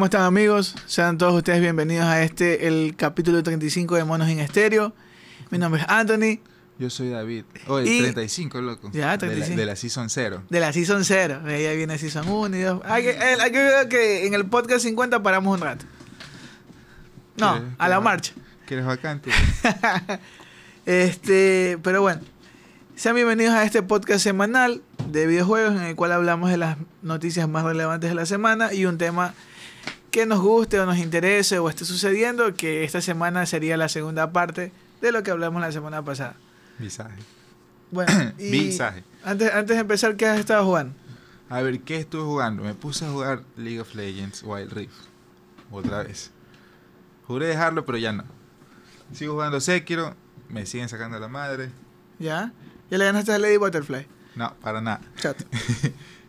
¿Cómo están amigos? Sean todos ustedes bienvenidos a este, el capítulo 35 de Monos en Estéreo. Mi nombre es Anthony, Yo soy David. Oh, el Y- 35, loco. Ya, De la- 35. De la, Season 0. de la Season 0. Ella viene Season 1 y 2. Hay que, hay que ver que en el podcast 50 paramos un rato. No, ¿Quieres- a la marcha. ¿Quieres vacante? Este, pero bueno, sean bienvenidos a este podcast semanal de videojuegos en el cual hablamos de las noticias más relevantes de la semana y un tema que nos guste o nos interese o esté sucediendo, que esta semana sería la segunda parte de lo que hablamos la semana pasada. Visaje. Bueno, y Visaje. antes, antes de empezar, ¿qué has estado jugando? A ver, ¿qué estuve jugando? Me puse a jugar League of Legends Wild Rift. Otra vez. Juré dejarlo, pero ya no. Sigo jugando Sekiro. Me siguen sacando la madre. ¿Ya? ¿Ya le ganaste a Lady Butterfly? No, para nada. Chato.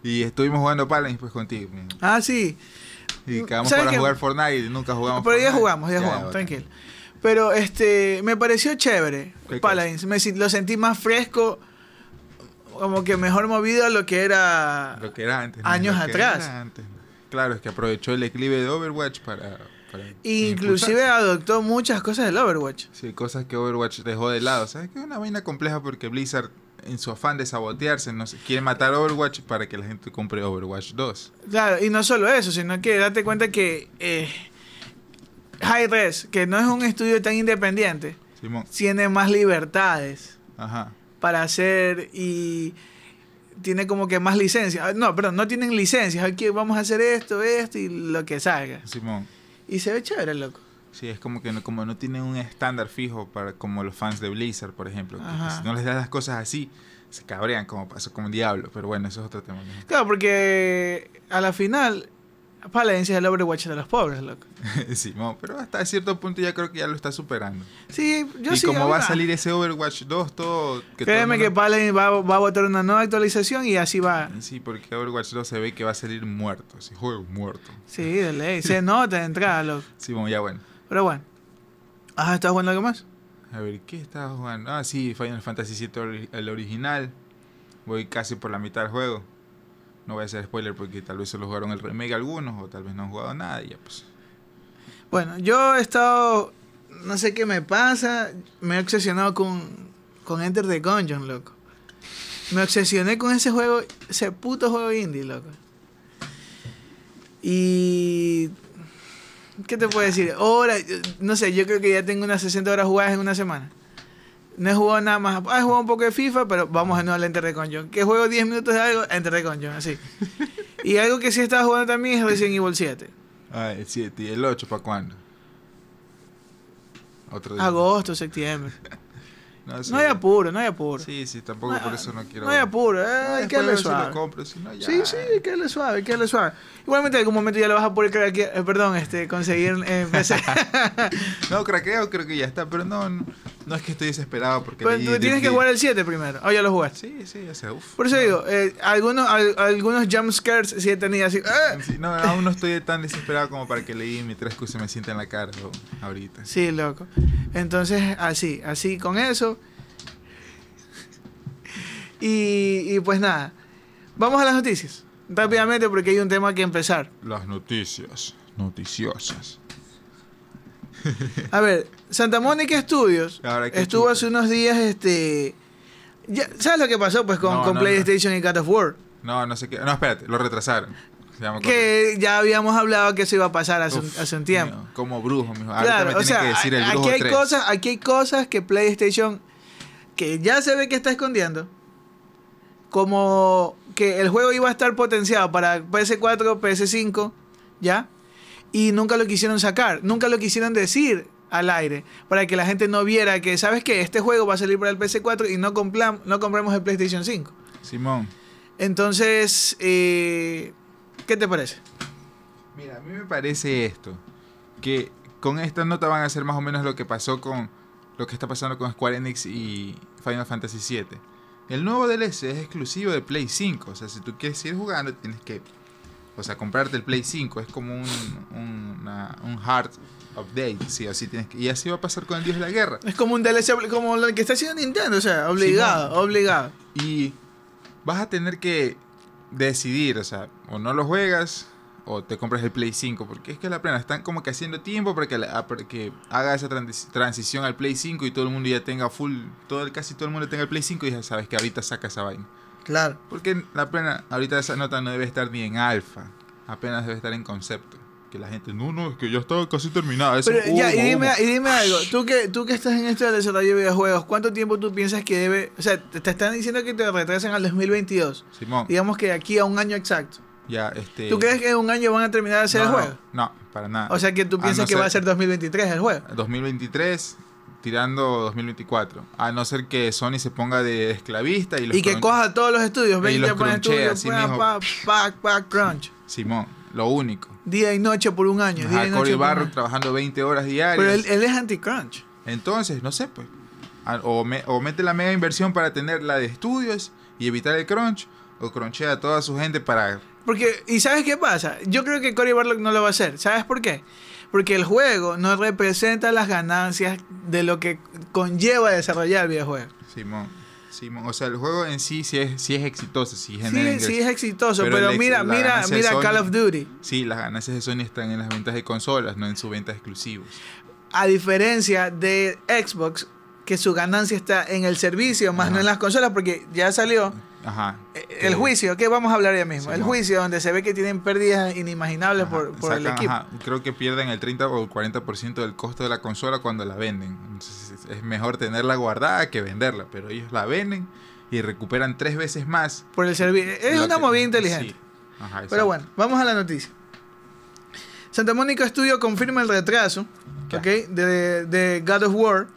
Y estuvimos jugando Paladins pues contigo. Ah, sí. Y quedamos ¿Sabes para qué? jugar Fortnite y nunca jugamos Pero ya Fortnite. jugamos, ya, jugamos, tranquilo. Pero este, me pareció chévere. ¿Qué Paladins, me, lo sentí más fresco, como que mejor movido a lo que era. Lo que era antes. Años Lo que atrás. era antes. Claro, es que aprovechó el declive de Overwatch para... para Inclusive adoptó muchas cosas del Overwatch. Sí, cosas que Overwatch dejó de lado. ¿Sabes? Que es una vaina compleja porque Blizzard, en su afán de sabotearse, no sé, quiere matar Overwatch para que la gente compre Overwatch 2. Claro, y no solo eso, sino que date cuenta que eh, High Res, que no es un estudio tan independiente, Simón. tiene más libertades Ajá. para hacer y tiene como que más licencias. Ah, No, perdón, no tienen licencias. Aquí vamos a hacer esto, esto y lo que salga. Simón. Y se ve chévere, loco. Sí, es como que no, como no tienen un estándar fijo para como los fans de Blizzard, por ejemplo. que si no les das las cosas así, se cabrean como pasó con Diablo. Pero bueno, eso es otro tema. ¿no? Claro, porque a la final, Paladins es el Overwatch de los pobres, loco. Simón, pero hasta cierto punto ya creo que ya lo está superando. Sí, yo y sí. como va a salir ese Overwatch 2, todo... Que todo el Créeme que Paladins va, va a botar una nueva actualización y así va. Sí, porque Overwatch 2 se ve que va a salir muerto. Así, juego muerto. Sí, de ley. Se nota de entrada, loco. Simón, ya bueno. Pero bueno. Ajá, ¿estás jugando algo más? A ver, ¿qué estaba jugando? Ah, sí, Final Fantasy VII, el original. Voy casi por la mitad del juego. No voy a hacer spoiler porque tal vez solo jugaron el remake algunos o tal vez no han jugado nada y ya pues. Bueno, yo he estado. No sé qué me pasa. Me he obsesionado con, con Enter the Gungeon, loco. Me obsesioné con ese juego, ese puto juego indie, loco. Y. ¿Qué te puedo decir? Ahora, no sé, yo creo que ya tengo unas 60 horas jugadas en una semana. No he jugado nada más. Ah, he jugado un poco de FIFA, pero vamos de nuevo al Enter the Gungeon. Que juego 10 minutos de algo, Enter the Gungeon, así. Y algo que sí estaba jugando también es Resident Evil 7. Ah, el 7 y el 8, ¿para cuándo? Otro día. Agosto, septiembre. No, hay apuro, no hay apuro. Sí, sí, tampoco por eso no quiero. No hay apuro, eh, hay que darle ver si lo suave. compro, si no, ya. Sí, sí, hay que darle suave, hay que darle suave. Igualmente, en algún momento ya lo vas a poder aquí, eh, perdón, este, conseguir PC. No, craqueo creo que ya está, pero no, no, es que estoy desesperado porque. Pero leí tú tienes que jugar el 7 primero. O ya lo jugaste. Sí, sí, ya sé, uf. Por eso digo, eh, algunos, al- algunos jump scares sí he tenido así. ¡eh! Sí, no, aún no estoy tan desesperado como para que leí mi 3Q se me sienta en la cara ahorita. Sí, loco. Entonces, así, así con eso. Y, y pues nada, vamos a las noticias. Rápidamente porque hay un tema que empezar. Las noticias noticiosas. A ver, Santa Mónica Studios Ahora, ¿qué estuvo hace unos días, este... ya- ¿Sabes lo que pasó pues con, No, con no, PlayStation y God of War? No, no sé qué. No, espérate, lo retrasaron. Que ya habíamos hablado que eso iba a pasar hace, un- Uf, hace un tiempo. mío, como brujo, mijo. Claro, o sea, que decir el aquí brujo hay 3. cosas, aquí hay cosas que PlayStation que ya se ve que está escondiendo, como que el juego iba a estar potenciado para PS4, PS5, ¿ya? Y nunca lo quisieron sacar, nunca lo quisieron decir al aire, para que la gente no viera que, ¿sabes qué? Este juego va a salir para el PS4 y no, no compramos el PlayStation 5. Simón. Entonces, eh, ¿qué te parece? Mira, a mí me parece esto. Que con esta nota van a hacer más o menos lo que pasó con lo que está pasando con Square Enix y Final Fantasy VII. El nuevo DLC es exclusivo de Play 5. O sea, si tú quieres seguir jugando, tienes que. O sea, comprarte el Play 5. Es como un, un, una- un hard update. Sí, así tienes que, y así va a pasar con el Dios de la Guerra. Es como un DLC, como lo que está haciendo Nintendo, o sea, obligado, obligado. Y vas a tener que decidir, o sea, o no lo juegas o te compras el Play 5, porque es que la plena están como que haciendo tiempo para que, la- para que haga esa transi- transición al Play 5 y todo el mundo ya tenga full, todo el, casi todo el mundo tenga el Play 5 y ya sabes que ahorita saca esa vaina. Claro. Porque la plena, ahorita esa nota no debe estar ni en alfa, apenas debe estar en concepto. Que la gente, no, no, es que ya está casi terminada. Eso Pero es ya, y dime, humo". y dime algo, tú que, tú que estás en esto del desarrollo de videojuegos, ¿cuánto tiempo tú piensas que debe, o sea, te, te están diciendo que te retrasan al 2022, Simón, digamos que de aquí a un año exacto. ya, este... ¿Tú crees que en un año van a terminar de hacer no, el juego? No, para nada. O sea que tú A piensas no que va a ser 2023 el juego. 2023 tirando 2024. A no ser que Sony se ponga de esclavista y los Y que coja todos los estudios, Y 20 los para crunchea estudios, así pa, mismo. pa, pa, pa, crunch. Simón, lo único. Día y noche por un año. día Ajá, y Cory noche año. trabajando 20 horas diarias. Pero él, él es anti-crunch. Entonces, no sé, pues. A- O, me- o mete la mega inversión para tener la de estudios y evitar el crunch. O crunchea a toda su gente para... Porque, ¿y sabes qué pasa? Yo creo que Cory Barlock no lo va a hacer. ¿Sabes por qué? Porque el juego no representa las ganancias de lo que conlleva desarrollar el videojuego. Simón. Simón. O sea, el juego en sí sí es, sí es exitoso. Sí, genera Sí, sí es exitoso, Pero mira, mira, mira Call of Duty. Sí, las ganancias de Sony están en las ventas de consolas, no en su venta de exclusivos. A diferencia de Xbox, que su ganancia está en el servicio, más Ajá. no en las consolas, porque ya salió Ajá. El juicio, que vamos a hablar ya mismo. el juicio donde se ve que tienen pérdidas inimaginables Ajá, por, por el sacan, equipo. ajá, creo que pierden el 30 o el 40% del costo de la consola cuando la venden. Entonces es- mejor tenerla guardada que venderla, pero ellos la venden y recuperan tres veces más. Por el servicio. Es una que- movida inteligente. sí. Ajá, Pero bueno, vamos a la noticia. Santa Mónica Studio confirma el retraso Ya. ¿ok? de, de God of War.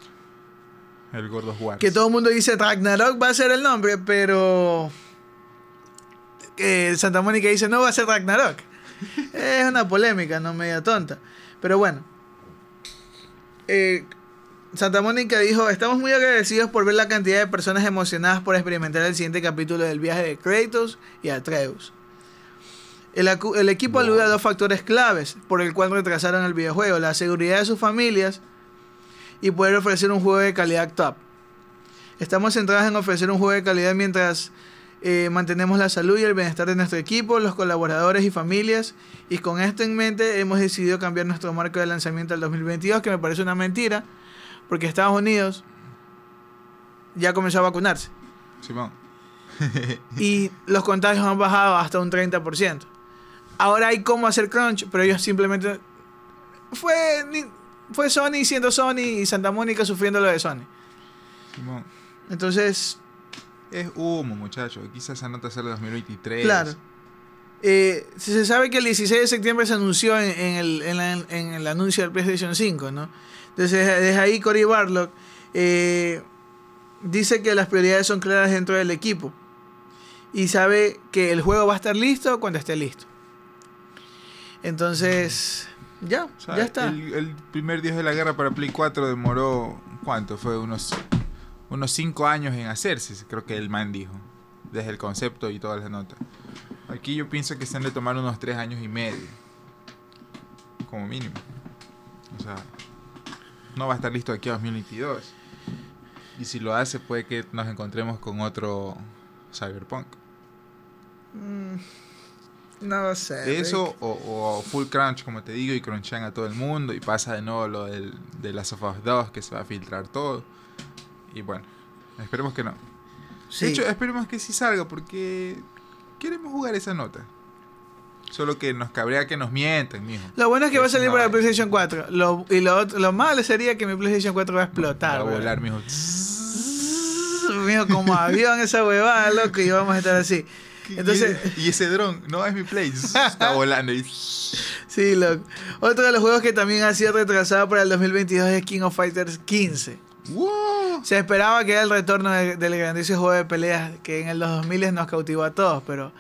El Gordo Wars. Que todo el mundo dice Ragnarok va a ser el nombre, pero eh, Santa Mónica dice no va a ser Ragnarok. es una polémica, no media tonta. Pero bueno. Eh, Santa Mónica dijo, estamos muy agradecidos por ver la cantidad de personas emocionadas por experimentar el siguiente capítulo del viaje de Kratos y Atreus. El, el equipo Wow. alude a dos factores claves por el cual retrasaron el videojuego, la seguridad de sus familias y poder ofrecer un juego de calidad top. Estamos centrados en ofrecer un juego de calidad mientras eh, mantenemos la salud y el bienestar de nuestro equipo, los colaboradores y familias. Y con esto en mente hemos decidido cambiar nuestro marco de lanzamiento al 2022, que me parece una mentira, porque Estados Unidos ya comenzó a vacunarse. Simón. Y los contagios han bajado hasta un 30%. Ahora hay cómo hacer crunch, pero ellos simplemente... Fue, fue Sony siendo Sony y Santa Mónica sufriendo lo de Sony. Simón. Entonces, Es humo, muchachos. Quizás esa nota sale 2023. Claro. Eh, se sabe que el 16 de septiembre se anunció en, en el, en la- en el anuncio del PlayStation 5, ¿no? Entonces, desde ahí Cory Barlock eh, dice que las prioridades son claras dentro del equipo y sabe que el juego va a estar listo cuando esté listo. Entonces, ya, O sea, ya está. El, el primer Dios de la Guerra para Play 4 demoró, ¿cuánto? Fue unos unos 5 años en hacerse, creo que el man dijo. Desde el concepto y todas las notas. Aquí yo pienso que se han de tomar unos 3 años y medio. Como mínimo. O sea, no va a estar listo aquí a 2022. Y si lo hace, puede que nos encontremos con otro Cyberpunk. Mm, no sé. Eso o, o full crunch, como te digo, y crunchan a todo el mundo y pasa de nuevo lo del, de las of Us 2 que se va a filtrar todo. Y bueno, esperemos que no. Sí. De hecho, esperemos que sí salga porque queremos jugar esa nota. Solo que nos cabrea que nos mientan, mijo. Lo bueno es que va a salir para vaina. PlayStation 4. Lo, y lo, lo malo sería que mi PlayStation 4 va a explotar. Va a volar, mijo. Mijo, como avión esa huevada, loco, y vamos a estar así. Entonces, y, y ese dron, no es mi play. Está volando y... sí, loco. Otro de los juegos que también ha sido retrasado para el 2022 es King of Fighters 15. ¡Wow! Se esperaba que era el retorno de- del grandioso juego de peleas que en los 2000 nos cautivó a todos, pero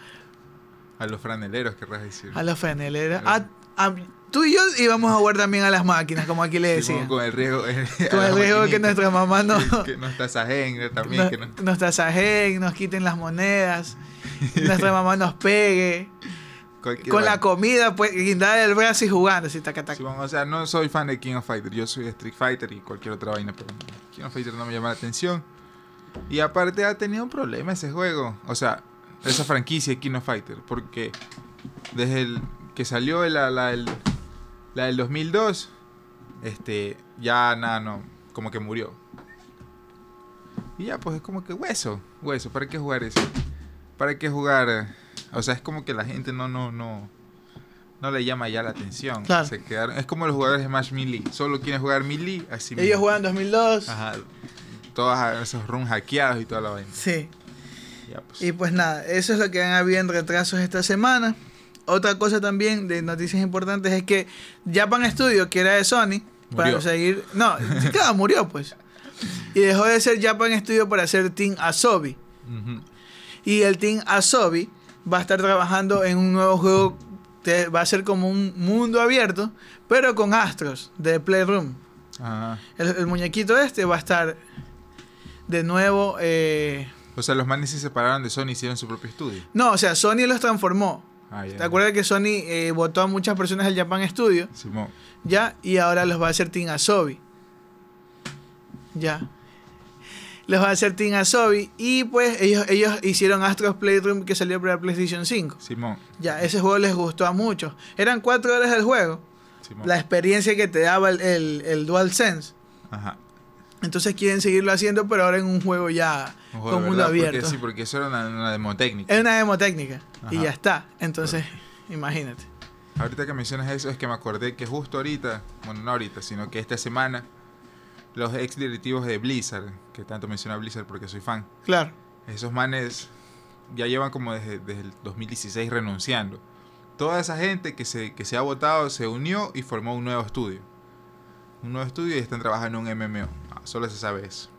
A los franeleros, querrás decir. a los FNL. A, a- tú y yo íbamos a jugar también a las máquinas, como aquí le decía. con el riesgo, Con a el la riesgo que nuestra mamá no, que, nos tasajen también. nos, que no- nos tasajen, nos quiten las monedas, nuestra mamá nos pegue. Cualquier Con la comida, pues, guindar el brazo y jugando, así, taca, taca. O sea, no soy fan de King of Fighter. Yo soy Street Fighter y cualquier otra vaina, pero King of Fighter no me llama la atención. Y aparte ha tenido un problema ese juego. O sea, esa franquicia de King of Fighter. Porque desde el que salió la, la, del- la del 2002, este, ya nada, no, como que murió. Y ya, pues es como que hueso, hueso, ¿para qué jugar eso? ¿Para qué jugar? O sea, es como que la gente no, no, no, no le llama ya la atención. Claro. Se quedaron, es como los jugadores de Smash Melee, solo quieren jugar Melee, así Ellos mismo. juegan 2002. Ajá, todos esos runs hackeados y toda la vaina. Sí. Ya, pues. Y pues nada, eso es lo que han habido en retrasos esta semana. Otra cosa también de noticias importantes es que Japan Studio, que era de Sony, para seguir. No, claro, murió pues. Y dejó de ser Japan Studio para ser Team Asobi. Ujú. Y el Team Asobi va a estar trabajando en un nuevo juego que va a ser como un mundo abierto, pero con astros de Playroom. Ajá. El, el muñequito este va a estar de nuevo. eh, O sea, los manes se separaron de Sony y hicieron su propio estudio. No, o sea, Sony los transformó. Ah. ¿Te acuerdas que Sony eh, votó a muchas personas del Japan Studio? Simón. Ya, y ahora los va a hacer Team Asobi. Ya. Los va a hacer Team Asobi. Y pues ellos, ellos hicieron Astros Playroom que salió para PlayStation 5. Simón. Ya, ese juego les gustó a muchos. Eran cuatro horas del juego. Simón. La experiencia que te daba el, el, el DualSense. Ajá. Entonces quieren seguirlo haciendo, pero ahora en un juego ya Un juego con mundo verdad, abierto. Porque, sí, porque eso era una, una demo técnica. Es una demo técnica. Y ya está. Entonces, imagínate. Ahorita que mencionas eso es que me acordé que justo ahorita, bueno, no ahorita, sino que esta semana, los ex directivos de Blizzard, que tanto menciona Blizzard porque soy fan, Claro. esos manes ya llevan como desde, desde el 2016 renunciando. Toda esa gente que se, que se ha votado se unió y formó un nuevo estudio. Un nuevo estudio y están trabajando en un MMO. Ah, solo se sabe eso.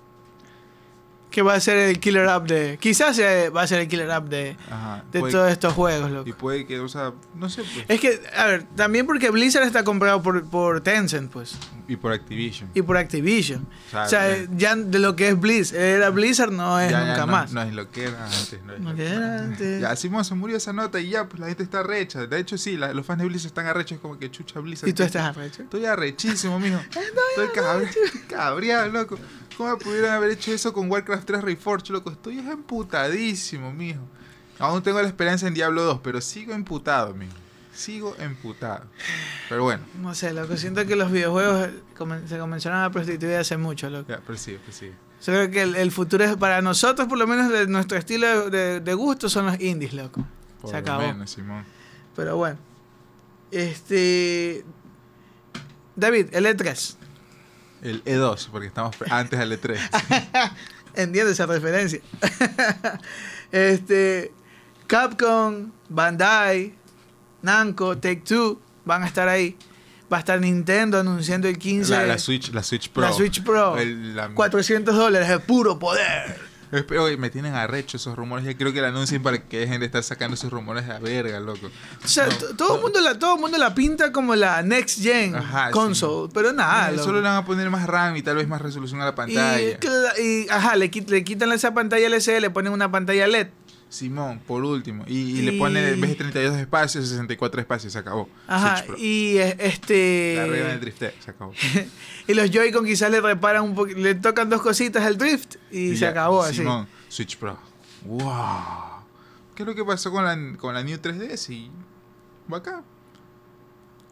Que va a ser el killer app de. Quizás eh, va a ser el killer app de, Ajá. de Puede- todos estos juegos, loco. y puede que, o sea, no sé, pues, Es que, a ver, también porque Blizzard está comprado por, por Tencent, pues. y por Activision. Y por Activision. O sea, O sea, eh, ya de lo que es Blizz, era Blizzard no es ya- ya nunca no, más. No es lo que era antes. No, es No lo que era antes. Ya, Simón se murió esa nota y ya, pues la gente está recha. De hecho, sí, la- los fans de Blizzard están arrechos, como que chucha Blizzard. y tú ¿qué- estás arrecho. Estoy arrechísimo, mijo. Estoy cabri- cabreado, loco. ¿Cómo pudieron haber hecho eso con Warcraft 3 Reforged, loco? Estoy emputadísimo, mijo. Aún tengo la esperanza en Diablo 2, pero sigo emputado, mijo. Sigo emputado. Pero bueno, No sé, loco, siento que los videojuegos comen- se comenzaron a prostituir hace mucho, loco. ya, prosigue, prosigue. Yo creo que el, el futuro es para nosotros, por lo menos de nuestro estilo de, de gusto, son los indies, loco. Por Se acabó. menos, Simón. Pero bueno. Este. David, el E3. El E2, porque estamos antes del E3. Entiendo esa referencia. este. Capcom, Bandai, Namco, Take Two van a estar ahí. Va a estar Nintendo anunciando el 15 La, la Switch, la Switch Pro. la Switch Pro. El- la- 400 dólares de puro poder. Espe- Oye, me tienen arrecho esos rumores. Ya creo que la anuncien para que dejen de estar sacando esos rumores a verga, loco. O sea, No, todo el mundo la todo mundo la pinta como la next gen Ajá, sí. console, pero nada. Solo le van a poner más RAM y tal vez más resolución a la pantalla. y, ajá, le, le quitan esa pantalla LCD, le ponen una pantalla LED. Simón, por último. Y, y le ponen en vez de 32 espacios, 64 espacios. Se acabó. Ajá, Switch Pro. y eh, este La regla del drifteo. Se acabó. y los Joy-Con quizás le reparan un poquito, le tocan dos cositas al drift y, se ya, acabó así. Simón, Switch Pro. ¡Wow! ¿Qué es lo que pasó con la, con la New 3DS? Y. Acá.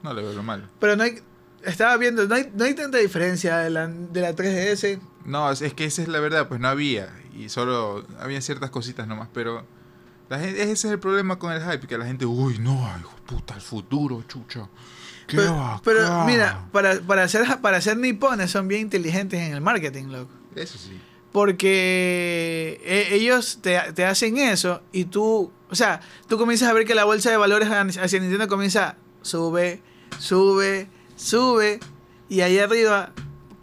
No le veo lo malo. Pero no hay estaba viendo, no hay, no hay tanta diferencia de la, de la 3DS. No, es es que esa es la verdad, pues no había. Y solo había ciertas cositas nomás, pero la gente, ese es el problema con el hype, que la gente, uy, no, hijo puta, el futuro, chucha. Qué Pero, pero bacán". mira, para, para ser para ser nipones son bien inteligentes en el marketing, loco. Eso sí. Porque e- ellos te, te hacen eso y tú, o sea, tú comienzas a ver que la bolsa de valores hacia Nintendo comienza, sube, sube, sube, y ahí arriba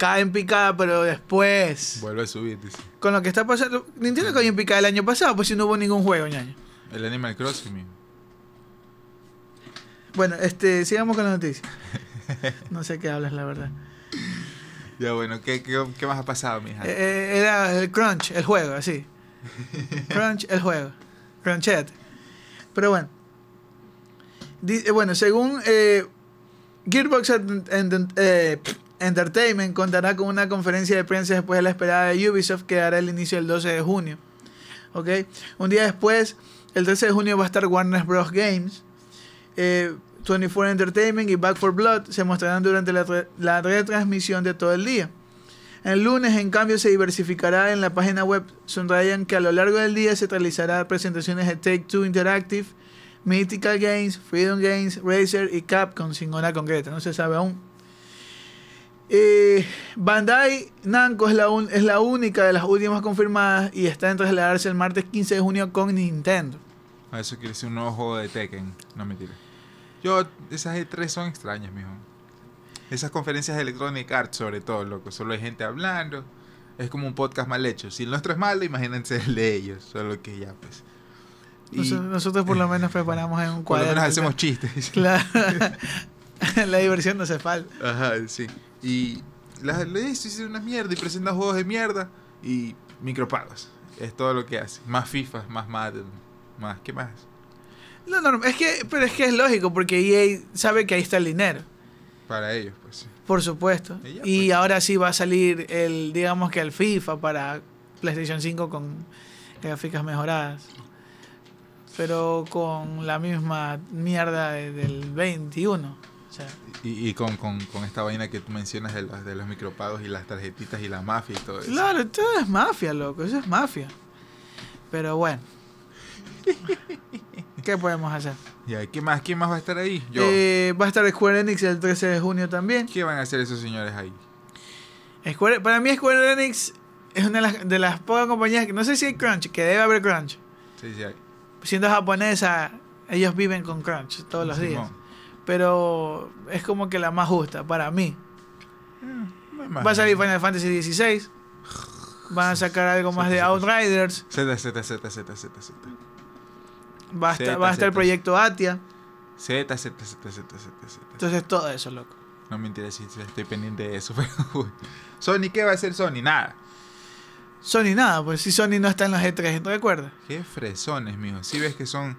cae en picada, pero después, Vuelve a subir, dice. con lo que está pasando, Nintendo cayó en picada el año pasado, pues si no hubo ningún juego, ñaño. El Animal Crossing. Bueno, este, sigamos con la noticia. No sé qué hablas, la verdad. Ya bueno, ¿qué, qué, qué más ha pasado, mija? Eh, eh, era el Crunch, el juego, así. Crunch, el juego. Crunchet. Pero bueno. Di- eh, bueno, según eh, Gearbox eh, Entertainment contará con una conferencia de prensa después de la esperada de Ubisoft que dará el inicio el 12 de junio. ¿Ok? Un día después, el 13 de junio va a estar Warner Bros. Games. eh, 24 Entertainment y Back for Blood se mostrarán durante la, la retransmisión de todo el día. El lunes, en cambio, se diversificará en la página web. Subrayan que a lo largo del día se realizará presentaciones de Take Two Interactive, Mythical Games, Freedom Games, Razer y Capcom sin hora concreta, no se sabe aún. Eh, Bandai Namco es la, un- es la única de las últimas confirmadas y está en trasladarse el martes 15 de junio con Nintendo. A eso quiere decir un nuevo juego de Tekken. No mentira. Yo, esas E3 son extrañas, mijo. Esas conferencias de Electronic Arts, sobre todo, loco. Solo hay gente hablando. Es como un podcast mal hecho. Si el nuestro es malo, imagínense el de ellos. Solo que ya, pues. Y Nosotros, por lo menos preparamos en un por lo cuadro. menos hacemos chistes. Claro. la diversión no hace falta. Ajá, sí. Y las eso hicieron una mierda y presentan juegos de mierda y micropagos. Es todo lo que hace. Más FIFA, más Madden, más. ¿Qué más? Lo normal- es que, pero es que es lógico porque EA sabe que ahí está el dinero. Para ellos, pues sí. Por supuesto. Y ya, Y pues. ahora sí va a salir el, digamos que el FIFA para PlayStation 5 con gráficas mejoradas. Pero con la misma mierda de- del 21. Y, y con, con, con esta vaina que tú mencionas de los, de los micropagos y las tarjetitas y la mafia y todo eso. claro, todo es mafia, loco. Eso es mafia. Pero bueno. ¿Qué podemos hacer? Ya, ¿qué más? ¿Quién más va a estar ahí? Yo. Eh, va a estar Square Enix el 13 de junio también. ¿Qué van a hacer esos señores ahí? Square- para mí Square Enix es una de las, de las pocas compañías que no sé si hay crunch, que debe haber crunch. Sí, sí, hay. Siendo japonesa, ellos viven con crunch todos los días. Pero es como que la más justa para mí. No. Va a salir Final Fantasy XVI. Van a sacar algo más de Outriders. Z, Z, Z, Z, Z, Z. Va a estar, Z, va a estar el proyecto Atia. Z, Z, Z, Z, Z, Z. Entonces todo eso, loco. No me interesa si estoy pendiente de eso, pero... Sony, ¿qué va a hacer Sony? Nada. Sony nada, pues si Sony no está en los E3, ¿te recuerdas? Qué fresones, mijo. Si ves que son...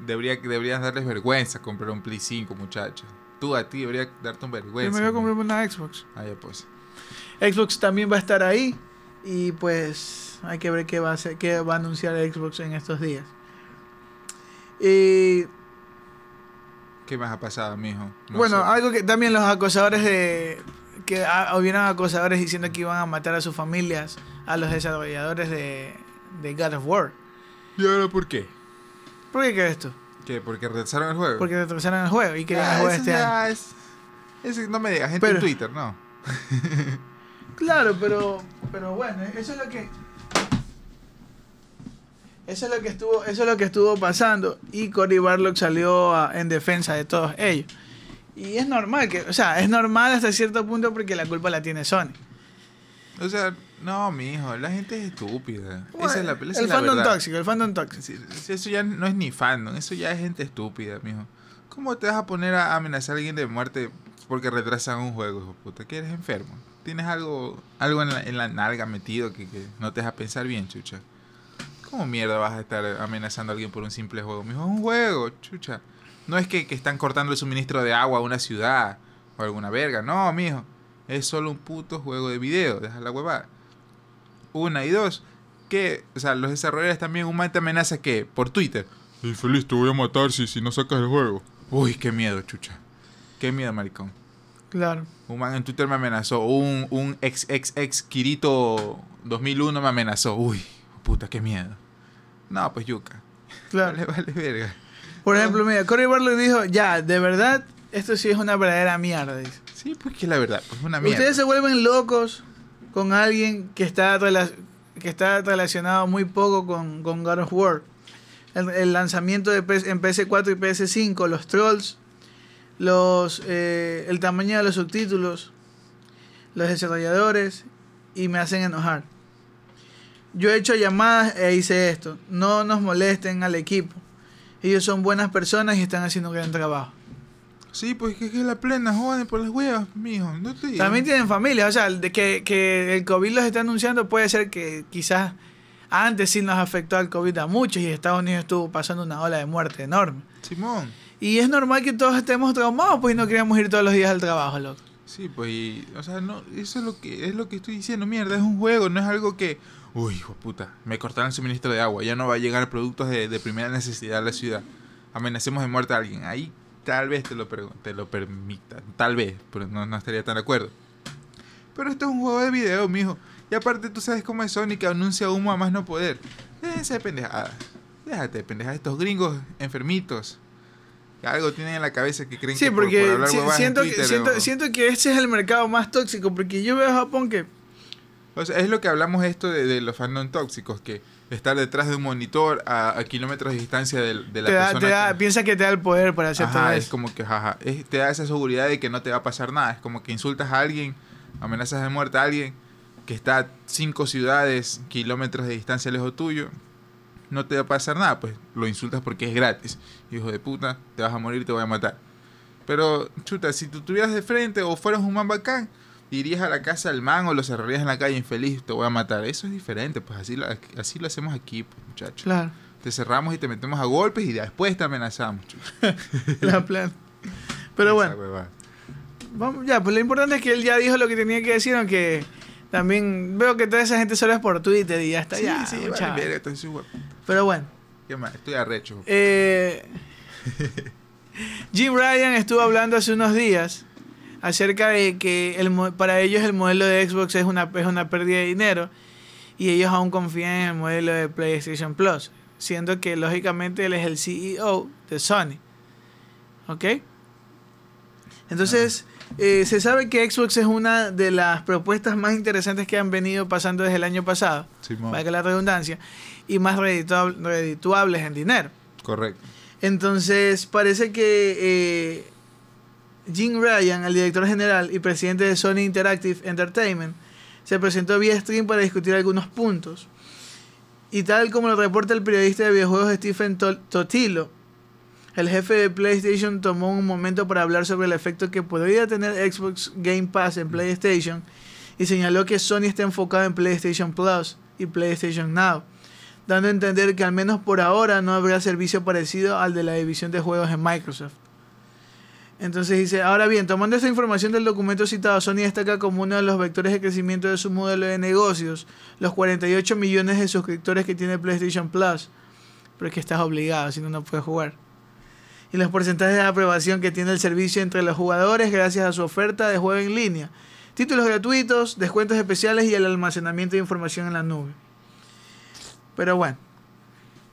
Debería, deberías darles vergüenza comprar un Play 5, muchachos. Tú a ti debería darte un Yo vergüenza. me voy a comprar una Xbox. Ah, ya pues. Xbox también va a estar ahí. Y pues hay que ver qué va a hacer, qué va a anunciar Xbox en estos días. Y ¿Qué más ha pasado, mijo? No bueno, sé. algo que también los acosadores de. que ah, hubieran acosadores diciendo que iban a matar a sus familias, a los desarrolladores de, de God of War. ¿Y ahora por qué? ¿Por qué crees esto? ¿Qué? ¿Porque retrasaron el juego? Porque retrasaron el juego y querían Ah, eso este año. es... eso no me digas, gente Pero- en Twitter, no. Claro, pero, pero bueno, eso es lo que. Eso es lo que estuvo, eso es lo que estuvo pasando. Y Cory Barlock salió a- en defensa de todos ellos. Y es normal que, o sea, es normal hasta cierto punto porque la culpa la tiene Sony. O sea, no, mijo, la gente es estúpida. esa es la, esa el es la fandom verdad. tóxico, el fandom tóxico. Eso ya no es ni fandom, eso ya es gente estúpida, mijo. ¿Cómo te vas a poner a amenazar a alguien de muerte porque retrasan un juego, hijo puta? Que eres enfermo. Tienes algo algo en la, en la nalga metido que, que no te deja pensar bien, chucha. ¿Cómo mierda vas a estar amenazando a alguien por un simple juego? Mijo, es un juego, chucha. No es que, que están cortando el suministro de agua a una ciudad o alguna verga. No, mijo. Es solo un puto juego de video. Deja la huevada. Una y dos. Que, o sea, los desarrolladores también, un man te amenaza que por Twitter. Y feliz, te voy a matar si, si no sacas el juego. Uy, qué miedo, chucha. Qué miedo, maricón. Claro. Un man en Twitter me amenazó. Un, un ex, ex, ex Kirito 2001 me amenazó. Uy, puta, qué miedo. No, pues yuca. Claro. Vale, vale, verga. Por ejemplo, mira, Cory Barlock dijo, ya, de verdad, esto sí es una verdadera mierda. dice. Sí, pues que la verdad, pues una mierda. Ustedes se vuelven locos con alguien que está, que está relacionado muy poco con, con God of War. El, lanzamiento de en PS4 y PS5, los trolls, los, eh, el tamaño de los subtítulos, los desarrolladores, y me hacen enojar. Yo he hecho llamadas e hice esto. No nos molesten al equipo. Ellos son buenas personas y están haciendo un gran trabajo. Sí, pues que, que la plena, joden por las huevas, mijo. No te digo. También tienen familia, o sea, de que, que el COVID los está anunciando puede ser que quizás antes sí nos afectó al COVID a muchos y Estados Unidos estuvo pasando una ola de muerte enorme. Simón. Y es normal que todos estemos traumados, pues y no queríamos ir todos los días al trabajo, loco. Sí, pues, y, o sea, no, eso es lo que es lo que estoy diciendo, mierda, es un juego, no es algo que, uy, hijo puta, me cortaron el suministro de agua, ya no va a llegar productos de, de primera necesidad a la ciudad. amenacemos de muerte a alguien. Ahí tal vez te lo, te lo permita. Tal vez, pero no, no estaría tan de acuerdo. Pero esto es un juego de video, mijo. Y aparte tú sabes cómo es Sonic que anuncia humo a más no poder. Déjense de pendejadas. Déjate de pendejadas. Estos gringos enfermitos. Que algo tienen en la cabeza que creen sí, que porque por, por hablar si- en siento, que, siento, o- siento que ese es el mercado más tóxico, porque yo veo a Japón que... O sea, es lo que hablamos esto de, de los fandom tóxicos, que estar detrás de un monitor a, a kilómetros de distancia de, de la te da, persona. te da- que- piensa que te da el poder para hacer todo Ajá, es eso. como que, jaja, es- te da esa seguridad de que no te va a pasar nada. Es como que insultas a alguien, amenazas de muerte a alguien que está a cinco ciudades, kilómetros de distancia lejos tuyo. No te va a pasar nada, pues lo insultas porque es gratis. Hijo de puta, te vas a morir, te voy a matar. Pero, chuta, si tú estuvieras de frente o fueras un man bacán, irías a la casa del man o lo cerrarías en la calle infeliz, te voy a matar. Eso es diferente, pues así lo, así lo hacemos aquí, pues, muchachos. Claro, Te cerramos y te metemos a golpes y después te amenazamos. la plan. Pero bueno, vamos, ya, pues lo importante es que él ya dijo lo que tenía que decir, aunque también veo que toda esa gente solo es por Twitter y ya está, Sí, ya, sí, vale, hue- Pero bueno, ¿Qué más? Estoy arrecho. eh, Jim Ryan estuvo hablando hace unos días acerca de que el, para ellos el modelo de Xbox es una, es una pérdida de dinero y ellos aún confían en el modelo de PlayStation Plus, siendo que lógicamente él es el CEO de Sony. ¿Ok? Entonces, eh, se sabe que Xbox es una de las propuestas más interesantes que han venido pasando desde el año pasado, para que la redundancia, y más redituab- redituables en dinero. Correcto. Entonces, parece que eh, Jim Ryan, el director general y presidente de Sony Interactive Entertainment, se presentó vía stream para discutir algunos puntos. Y tal como lo reporta el periodista de videojuegos Stephen Totilo, el jefe de PlayStation tomó un momento para hablar sobre el efecto que podría tener Xbox Game Pass en PlayStation y señaló que Sony está enfocado en PlayStation Plus y PlayStation Now, dando a entender que al menos por ahora no habrá servicio parecido al de la división de juegos en Microsoft. Entonces dice, ahora bien, tomando esta información del documento citado, Sony destaca como uno de los vectores de crecimiento de su modelo de negocios, los 48 millones de suscriptores que tiene PlayStation Plus, pero es que estás obligado, si no, no puedes jugar. Y los porcentajes de aprobación que tiene el servicio entre los jugadores gracias a su oferta de juego en línea, títulos gratuitos, descuentos especiales y el almacenamiento de información en la nube. Pero bueno,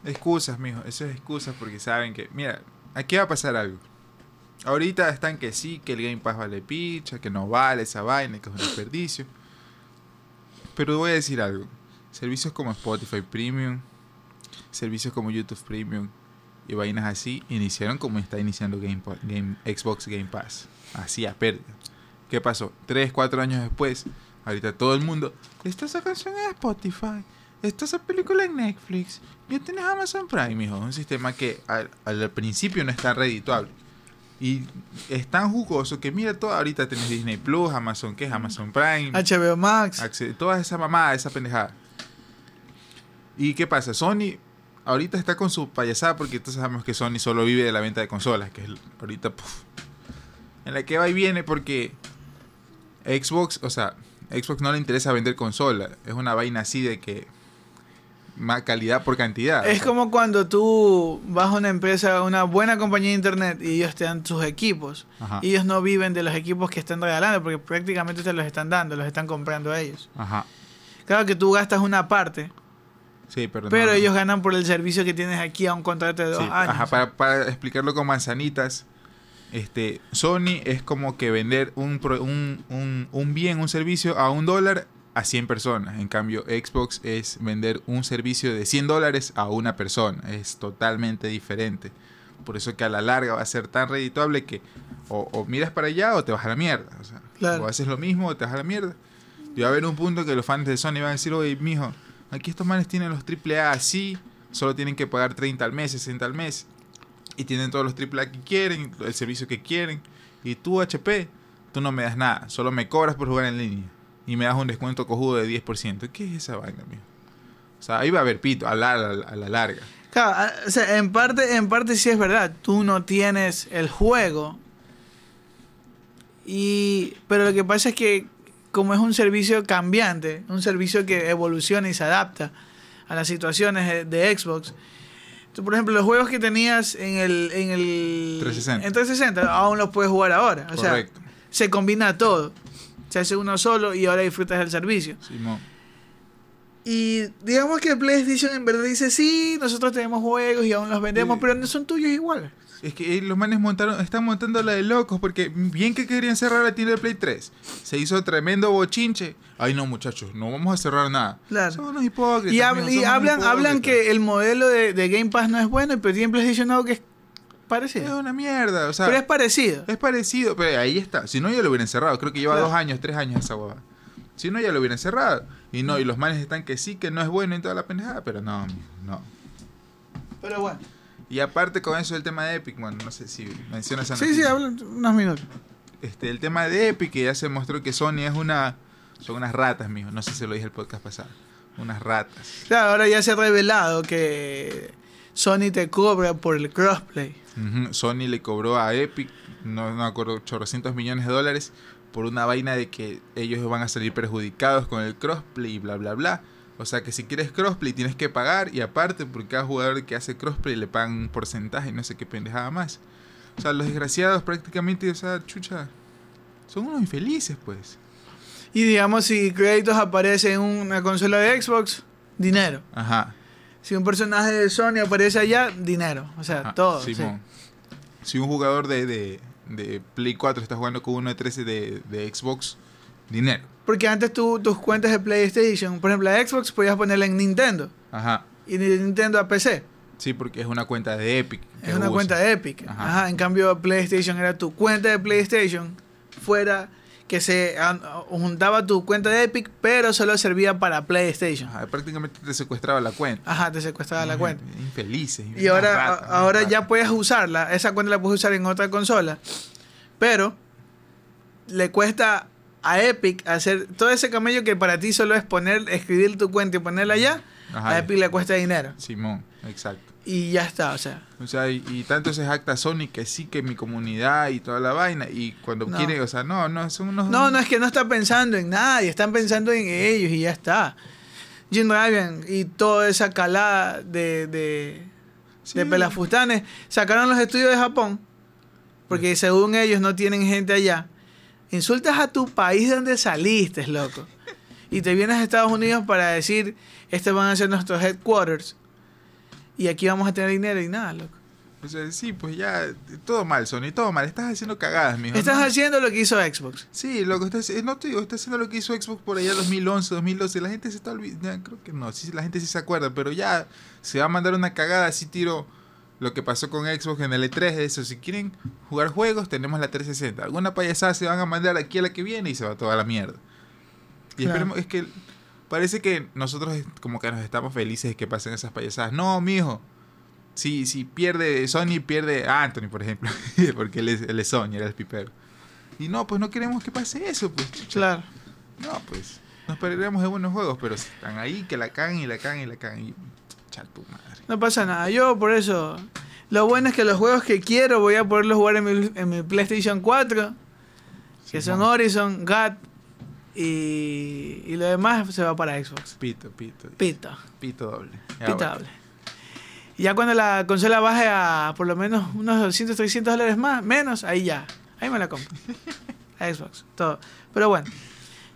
Excusas, mijo. Eso es excusas porque saben que. Mira, aquí va a pasar algo. Ahorita están que sí, que el Game Pass vale picha, que no vale esa vaina, que es un desperdicio. Pero voy a decir algo. Servicios como Spotify Premium, servicios como YouTube Premium y vainas así, iniciaron como está iniciando Game, Xbox Game Pass. Así a pérdida. ¿Qué pasó? Tres, cuatro años después, ahorita todo el mundo, está esa canción en Spotify, está esa película en Netflix, ya tienes Amazon Prime, mijo. Un sistema que al, al principio no es tan redituable. Y es tan jugoso que mira todo, ahorita tenés Disney Plus, Amazon, ¿qué es? Amazon Prime, HBO Max, toda esa mamada, esa pendejada. ¿Y qué pasa? Sony ahorita está con su payasada porque todos sabemos que Sony solo vive de la venta de consolas, que es ahorita en la que va y viene porque Xbox, o sea, Xbox no le interesa vender consola, es una vaina así de que más calidad por cantidad. Es como cuando tú vas a una empresa, una buena compañía de internet y ellos te dan sus equipos. Ajá. Y ellos no viven de los equipos que están regalando porque prácticamente te los están dando, los están comprando a ellos. Ajá. Claro que tú gastas una parte, Sí, pero, pero no. ellos ganan por el servicio que tienes aquí a un contrato de dos Sí, años. ajá, para, para explicarlo con manzanitas, este, Sony es como que vender un, un, un, un bien, un servicio a un dólar a 100 personas. En cambio, Xbox es vender un servicio de 100 dólares a una persona. Es totalmente diferente. Por eso que a la larga va a ser tan redituable que o, o miras para allá o te vas a la mierda. O, sea, Claro. o haces lo mismo o te vas a la mierda. Y va a haber un punto que los fans de Sony van a decir, oye, mijo, aquí estos manes tienen los AAA así, solo tienen que pagar 30 al mes, 60 al mes, y tienen todos los AAA que quieren, el servicio que quieren, y tú, HP, tú no me das nada, solo me cobras por jugar en línea, y me das un descuento cojudo de 10%. ¿Qué es esa vaina, mijo? O sea, ahí va a haber pito, a la, a la- larga. Claro, o sea, en parte, en parte sí es verdad. Tú no tienes el juego. Y, pero lo que pasa es que como es un servicio cambiante, un servicio que evoluciona y se adapta a las situaciones de, Xbox, Tú, por ejemplo, los juegos que tenías en el, en el 360. en 360 aún los puedes jugar ahora. O sea, Correcto. se combina todo. Se hace uno solo y ahora disfrutas del servicio. Simón. Y digamos que PlayStation en verdad dice, sí, nosotros tenemos juegos y aún los vendemos, Sí. pero no son tuyos igual. Es que eh, los manes montaron, están montando la de locos porque bien que querían cerrar la tienda de Play 3. Se hizo tremendo bochinche. Ay no muchachos, no vamos a cerrar nada. Claro. Son unos hipócritas. Y, hab- y hablan, hablan hipócritas. que el modelo de, de Game Pass no es bueno, pero tienen PlayStation algo que es Es parecido. una mierda, o sea, pero es parecido. es parecido, pero ahí está. Si no ya lo hubieran cerrado, creo que lleva Claro. dos años, tres años esa hueva. Si no ya lo hubieran cerrado. Y no, y los manes están que sí, que no es bueno en toda la pendejada, pero no, no. Pero bueno. Y aparte con eso el tema de Epic, bueno, no sé si mencionas Sí, sí, hablan unos minutos. este, el tema de Epic, que ya se mostró que Sony es una. Son unas ratas, mijo. No sé si lo dije el podcast pasado. Unas ratas. Claro, ahora ya se ha revelado que Sony te cobra por el crossplay. Sony le cobró a Epic, no, no me acuerdo, 800 millones de dólares por una vaina de que ellos van a salir perjudicados con el crossplay y bla, bla, bla. O sea que si quieres crossplay tienes que pagar y aparte por cada jugador que hace crossplay le pagan un porcentaje y no sé qué pendejada más. O sea, los desgraciados prácticamente, o sea, chucha, son unos infelices pues. Y digamos, si créditos aparece en una consola de Xbox, dinero. Ajá. Si un personaje de Sony aparece allá, dinero. O sea, Ajá, todo. sí. Si un jugador de, de, de Play 4 está jugando con uno de 13 de, de Xbox, dinero. Porque antes tú, tus cuentas de PlayStation, por ejemplo, la Xbox podías ponerla en Nintendo. Ajá. Y de Nintendo a PC. Sí, porque es una cuenta de Epic. Es una usa. cuenta de Epic. Ajá. Ajá. En cambio, PlayStation era tu cuenta de PlayStation. Fuera que se juntaba tu cuenta de Epic, pero solo servía para PlayStation. Ajá, prácticamente te secuestraba la cuenta. Ajá, te secuestraba la cuenta. Infelices. Y ahora, ahora ya puedes usarla. Esa cuenta la puedes usar en otra consola. Pero le cuesta a Epic hacer todo ese camello que para ti solo es poner, escribir tu cuenta y ponerla allá. Ajá, a Epic le cuesta dinero. Simón, exacto. Y ya está, o sea. O sea, y, y tanto se jacta Sony que sí que mi comunidad y toda la vaina. Y cuando No. quiere, o sea, no, no, son unos. No, no es que no está pensando en nadie, están pensando en ellos y ya está. Jim Ryan y toda esa calada de, de, Sí. de pelafustanes sacaron los estudios de Japón porque según ellos no tienen gente allá. Insultas a tu país de donde saliste, loco. Y te vienes a Estados Unidos para decir, estos van a ser nuestros headquarters. Y aquí vamos a tener dinero y nada, loco. O sea, sí, pues ya, todo mal, Sony, todo mal. Estás haciendo cagadas, mijo. Estás ¿no? haciendo lo que hizo Xbox. Sí, lo que estás, eh, no te digo, está haciendo lo que hizo Xbox por allá 2011, 2012. La gente se está olvidando, creo que no, sí, la gente sí se acuerda, pero ya se va a mandar una cagada así tiro lo que pasó con Xbox en el E3 de eso. Si quieren jugar juegos, tenemos la 360. Alguna payasada se van a mandar aquí a la que viene y se va toda la mierda. Y Claro. esperemos, es que parece que nosotros como que nos estamos felices de que pasen esas payasadas. No, mijo. Si, si pierde Sony, pierde a Anthony, por ejemplo. Porque él es, él es Sony, era el pipero. Y no, pues no queremos que pase eso, pues. chucha. Claro. No, pues. Nos perderemos de buenos juegos, pero si están ahí que la cagan y la cagan y la cagan. Y. Cha tu madre. No pasa nada. Yo por eso. Lo bueno es que los juegos que quiero voy a poderlos jugar en mi, en mi PlayStation 4. Que son. Horizon, GAT. Y, y lo demás se va para Xbox. Pito, pito. Pito. Pito doble. Ya, Pitable. Y ya cuando la consola baje a por lo menos unos 200, 300 dólares más, menos, ahí ya. Ahí me la compro. A Xbox. Todo. Pero bueno.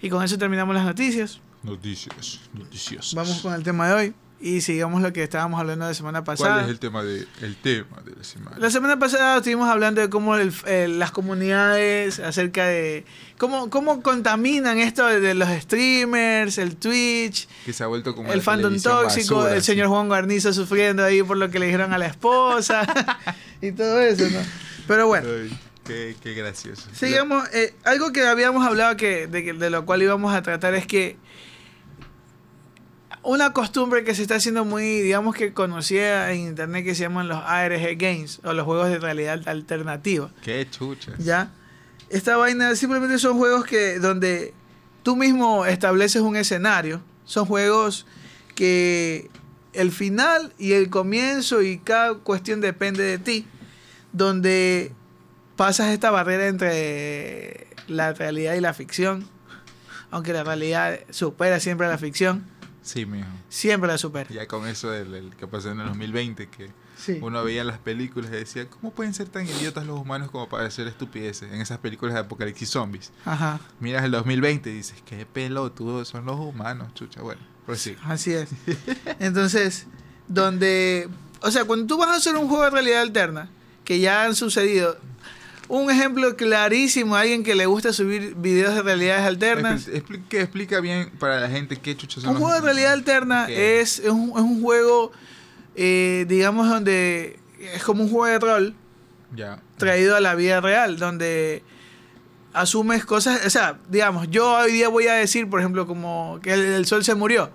Y con eso terminamos las noticias. Noticias. Noticias. Vamos con el tema de hoy. Y sigamos lo que estábamos hablando la semana pasada. ¿Cuál es el tema de, el tema de la semana? La semana pasada estuvimos hablando de cómo el- eh, las comunidades, acerca de cómo, cómo contaminan esto de, los streamers, el Twitch, Que se ha vuelto como el fandom tóxico, basura, el así. señor Juan Guarnizo sufriendo ahí por lo que le dijeron a la esposa y todo eso, ¿no? Pero bueno, Ay, qué, qué gracioso. sigamos. eh, algo que habíamos hablado que de, que- de lo cual íbamos a tratar es que una costumbre que se está haciendo muy, digamos que conocida en internet que se llaman los ARG Games o los juegos de realidad alternativa. Qué chucha. ¿Ya? Esta vaina simplemente son juegos que donde tú mismo estableces un escenario. Son juegos que el final y el comienzo y cada cuestión depende de ti. Donde pasas esta barrera entre la realidad y la ficción. Aunque la realidad supera siempre a la ficción. Sí, mijo. Siempre la supera. Ya con eso del, que pasó en el 2020, que Sí. Uno veía las películas y decía, ¿cómo pueden ser tan idiotas los humanos como para hacer estupideces en esas películas de apocalipsis zombies? Ajá. Miras el 2020 y dices, qué pelotudos son los humanos, chucha. Bueno, pues sí. Así es. Entonces, donde. O sea, cuando tú vas a hacer un juego de realidad alterna, que ya han sucedido. Un ejemplo clarísimo, alguien que le gusta subir videos de realidades alternas. Explica, explica bien para la gente qué chucha son Un juego de realidad alterna es, es, un, es un juego, eh, digamos, donde es como un juego de rol traído a la vida real, donde asumes cosas, o sea, digamos, yo hoy día voy a decir, por ejemplo, como que el, el sol se murió.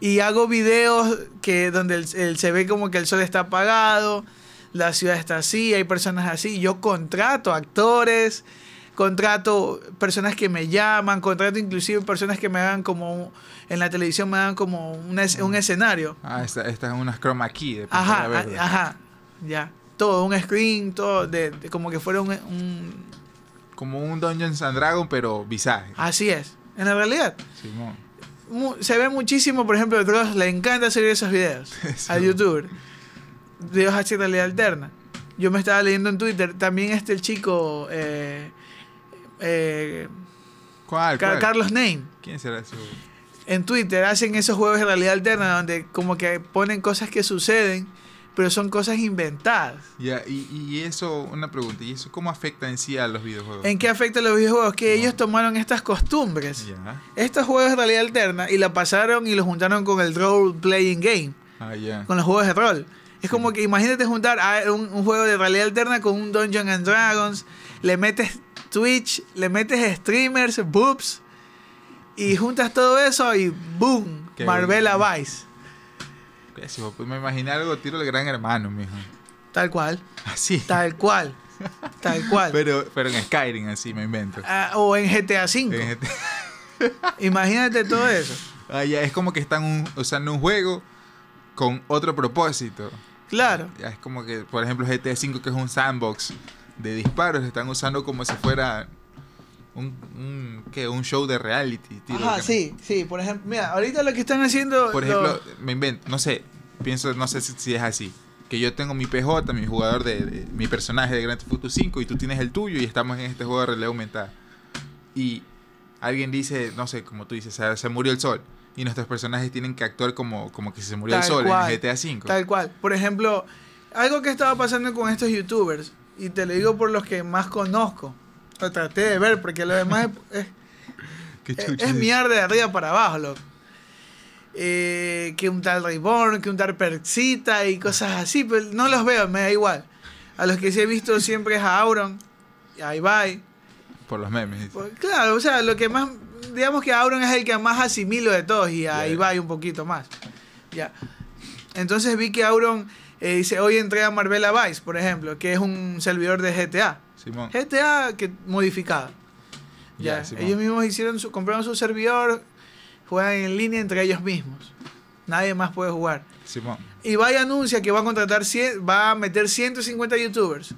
Y hago videos que donde el- el- se ve como que el sol está apagado, la ciudad está así, hay personas así, yo contrato actores, contrato personas que me llaman, contrato inclusive personas que me hagan como en la televisión me hagan como un, es- un escenario. Ah, esta- estas son unas chroma key de Ajá, pantalla verde. a- ajá, ya. Todo, un screen, todo, de, de- como que fuera un, un- Como un Dungeons and Dragons, pero visaje. Así es, en la realidad. Simón. se ve muchísimo, por ejemplo, a Dross le encanta subir esos videos Sí. a YouTube. De realidad alterna. Yo me estaba leyendo en Twitter, también este el chico eh, eh, ¿Cuál, Ca- cuál? Carlos Name. ¿Quién será su...? En Twitter hacen esos juegos de realidad alterna donde como que ponen cosas que suceden, pero son cosas inventadas. Ya, y, y eso, una pregunta, ¿y eso cómo afecta en sí a los videojuegos? ¿En qué afecta a los videojuegos? Que No. ellos tomaron estas costumbres, Ya. estos juegos de realidad alterna, y la pasaron y los juntaron con el role playing game. Ah, con los juegos de rol. Es como que imagínate juntar a un, un juego de realidad alterna con un Dungeons and Dragons, le metes Twitch, le metes streamers, boobs, y juntas todo eso y ¡boom! Qué Marbella bello. Vice. Pésimo, pues me imaginé algo tiro del gran hermano, mijo. Tal cual, Así. tal cual, tal cual. Pero, pero en Skyrim, así me invento. Ah, o en GTA V. En Imagínate todo eso. Ah, ya, es como que están un- usando un juego con otro propósito. Claro. Ya es como que, por ejemplo, GTA V, que es un sandbox de disparos, están usando como si fuera un, un, ¿qué? un show de reality. tiro Ajá, sí, sí. Por ejemplo, mira, ahorita lo que están haciendo. Por lo- ejemplo, me invento, no sé, pienso, no sé si, si es así. Que yo tengo mi PJ, mi jugador de, de- mi personaje de Grand Theft Auto 5 y tú tienes el tuyo y estamos en este juego de realidad aumentada. Y alguien dice, no sé, como tú dices, se, se murió el sol. Y nuestros personajes tienen que actuar como, como que se murió el sol cual, en GTA 5. Tal cual. Por ejemplo, algo que estaba pasando con estos youtubers, y te lo digo por los que más conozco, lo traté de ver, porque lo demás es, es, es es. mierda de arriba para abajo, loco. Eh, que un tal Reborn, que un tal Perxita y cosas así, pero no los veo, me da igual. A los que sí he visto siempre es a Auron, a Ibai. Por los memes. Pues, claro, o sea, lo que más, digamos que Auron es el que más asimilo de todos y a Ya. Ibai un poquito más. Ya. Entonces vi que Auron eh, dice, hoy entré a Marbella Vice, por ejemplo, que es un servidor de GTA. Simón. GTA que modificado. Ya, ellos mismos hicieron su, compraron su servidor, juegan en línea entre ellos mismos. Nadie más puede jugar. Simón. Ibai anuncia que va a contratar 100, va a meter 150 youtubers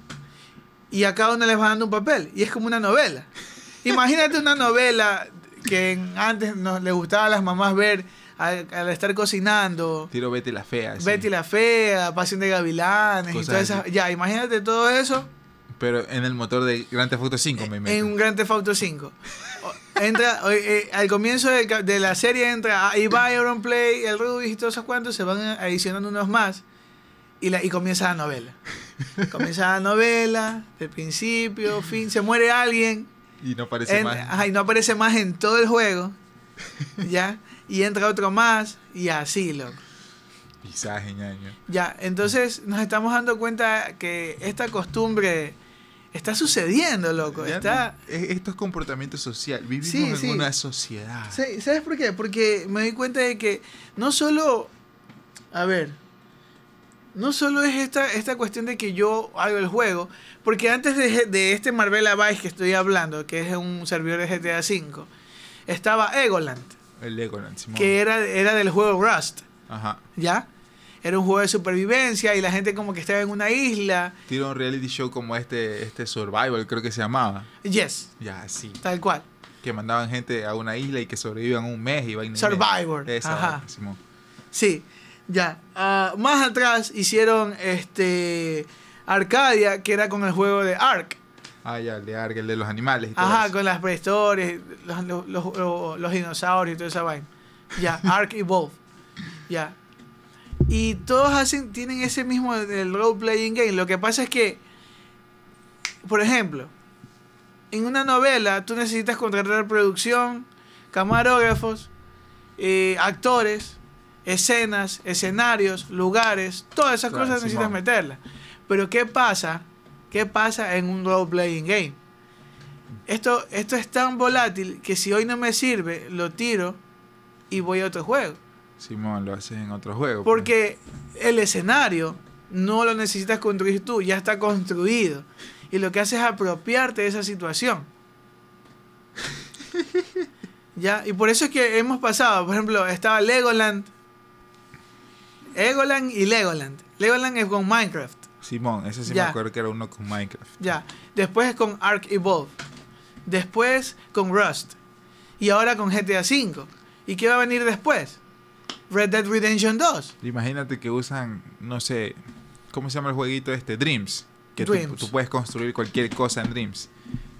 y a cada uno les va dando un papel y es como una novela. Imagínate una novela que antes nos le gustaba a las mamás ver al, al estar cocinando. Tiro Betty la fea. sí. Betty la fea, Pasión de Gavilanes y todas esas. Ya, imagínate todo eso Pero en el motor de Grand Theft Auto 5 me invento. en un Grand Theft Auto 5. O- Entra, o- eh, al comienzo del de, la serie entra a Ibai, Play, el Rubius y todos esos cuantos, se van adicionando unos más y, la, y comienza la novela. Comienza la novela, de principio, fin, se muere alguien, Y no parece en- más. ajá, y no aparece más en todo el juego, ¿ya? Y entra otro más y así, loco. Visaje, ñaño. Ya, entonces nos estamos dando cuenta que esta costumbre está sucediendo, loco. Ya Está, no- esto es comportamiento social. Vivimos Sí, en sí. una sociedad. Sí, ¿Sabes por qué? Porque me doy cuenta de que no solo, a ver, no solo es esta, esta cuestión de que yo hago el juego, porque antes de, de este Marbella Vice que estoy hablando, que es un servidor de GTA V, estaba Egoland, El Legoland, Simón. que era, era del juego Rust, Ajá. ¿ya? Era un juego de supervivencia y la gente como que estaba en una isla. Tiro un reality show como este, este Survival, creo que se llamaba. Yes, Ya, sí. tal cual. Que mandaban gente a una isla y que sobrevivían un mes y media. Survivor, Esa, ajá. Simón. Sí. Ya. ah, más atrás hicieron este Arcadia, que era con el juego de Ark. Ah, ya, el de Ark, el de los animales y todo Ajá, eso. con las prehistorias, los, los, los- dinosaurios y toda esa vaina. Ya, Ark Evolve. Ya. Y todos hacen, tienen ese mismo del role playing game. Lo que pasa es que, por ejemplo, en una novela tú necesitas contratar producción, camarógrafos, eh, actores, escenas, escenarios, lugares, todas esas Claro, cosas necesitas meterlas. Pero ¿qué pasa? ¿Qué pasa en un role playing game? Esto, esto es tan volátil que si hoy no me sirve, lo tiro y voy a otro juego. Simón, lo haces en otro juego. pues. Porque el escenario no lo necesitas construir tú, ya está construido. Y lo que haces es apropiarte de esa situación. ya, y por eso es que hemos pasado, por ejemplo, estaba Legoland. Legoland y Legoland. Legoland es con Minecraft. Simón, ese sí Ya. me acuerdo que era uno con Minecraft. Ya. Después es con Ark Evolve. Después con Rust. Y ahora con GTA V. ¿Y qué va a venir después? Red Dead Redemption 2. Imagínate que usan, no sé, ¿cómo se llama el jueguito este? Dreams. Que tú- Dreams. Tú, puedes construir cualquier cosa en Dreams.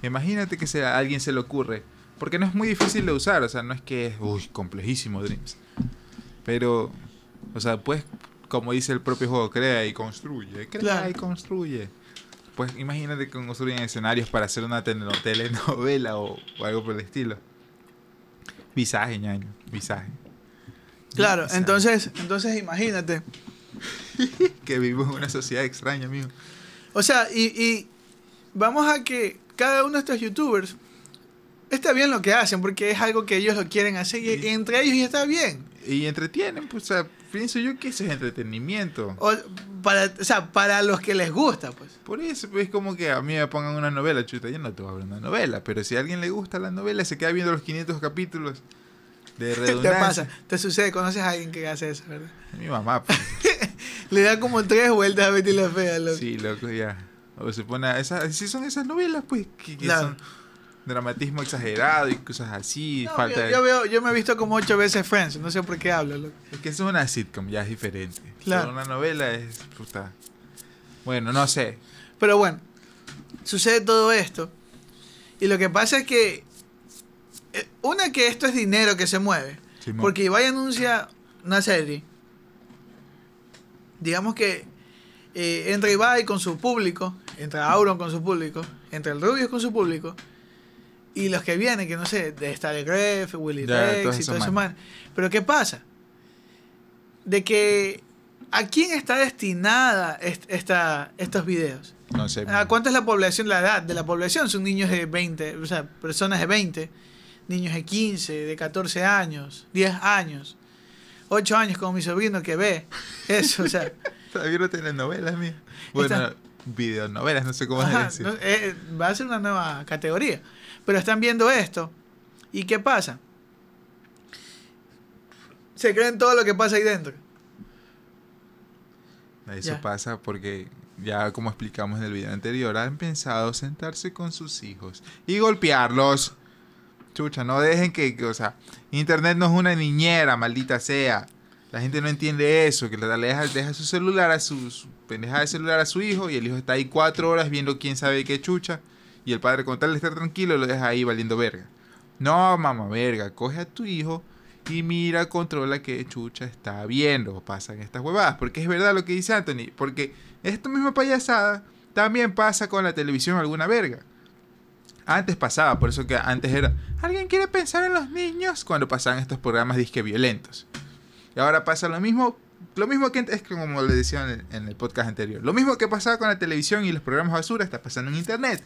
Imagínate que se- a alguien se le ocurre. Porque no es muy difícil de usar, o sea, no es que es, uy, complejísimo Dreams. Pero, o sea, pues, como dice el propio juego, crea y construye, crea Claro. y construye. Pues imagínate que construyen escenarios para hacer una tele- telenovela o, o algo por el estilo. Visaje, ñaño, visaje. Claro, Visaje. entonces, entonces imagínate. Que vivimos en una sociedad extraña, amigo. O sea, y, y vamos a que cada uno de estos youtubers está bien lo que hacen, porque es algo que ellos lo quieren hacer y, entre ellos ya está bien. Y entretienen, pues, o sea, pienso yo que eso es entretenimiento. O, para, o sea, para los que les gusta, pues. Por eso, pues, es como que a mí me pongan una novela, chuta, yo no te voy a ver una novela, pero si a alguien le gusta la novela, se queda viendo los 500 capítulos de Te redundancia. pasa, te sucede, conoces a alguien que hace eso, ¿verdad? Mi mamá, pues, Le da como tres vueltas a Betty la Fea, loco. sí, loco, ya. O se pone a esas, si son esas novelas, pues, que, que Claro. son dramatismo exagerado y cosas así, No, falta yo, veo, yo me he visto como ocho veces Friends, no sé por qué hablo, loco. Es que eso es una sitcom, ya es diferente. Claro. Pero una novela es, puta... Bueno, no sé. Pero bueno, sucede todo esto. Y lo que pasa es que. eh, Una que esto es dinero que se mueve. Simón. Porque Ibai anuncia una serie. Digamos que eh, entra Ibai con su público, entra Auron con su público, entra el Rubius con su público. Y los que vienen, que no sé, de Star Gref, Willy Ya, Rex y todo eso man. Pero ¿qué pasa? De que ¿a quién está destinada est- esta, estos videos? No sé. ¿A cuánto es la población, la edad de la población? Son niños de 20, o sea, personas de 20, niños de 15, de 14 años, 10 años, 8 años como mi sobrino que ve eso, o sea, Todavía no telenovelas, mía. Bueno, videonovelas, no sé cómo ajá, decir. no, eh, va a ser una nueva categoría. Pero están viendo esto. ¿Y qué pasa? Se creen todo lo que pasa ahí dentro. Eso pasa porque, ya como explicamos en el video anterior, han pensado sentarse con sus hijos y golpearlos. Chucha, no dejen que, que, o sea, Internet no es una niñera, maldita sea. La gente no entiende eso, que le deja, deja su celular a su, su pendeja de celular a su hijo y el hijo está ahí cuatro horas viendo quién sabe qué chucha y el padre con tal de estar tranquilo lo deja ahí valiendo verga. No, mamá verga, coge a tu hijo y mira, controla qué chucha está viendo. Pasan estas huevadas. Porque es verdad lo que dice Anthony. Porque esta misma payasada también pasa con la televisión alguna verga. Antes pasaba, por eso que antes era. ¿Alguien quiere pensar en los niños? Cuando pasaban estos programas disque violentos. Y ahora pasa lo mismo. Lo mismo que es como le decía en el podcast anterior. Lo mismo que pasaba con la televisión y los programas basura está pasando en internet.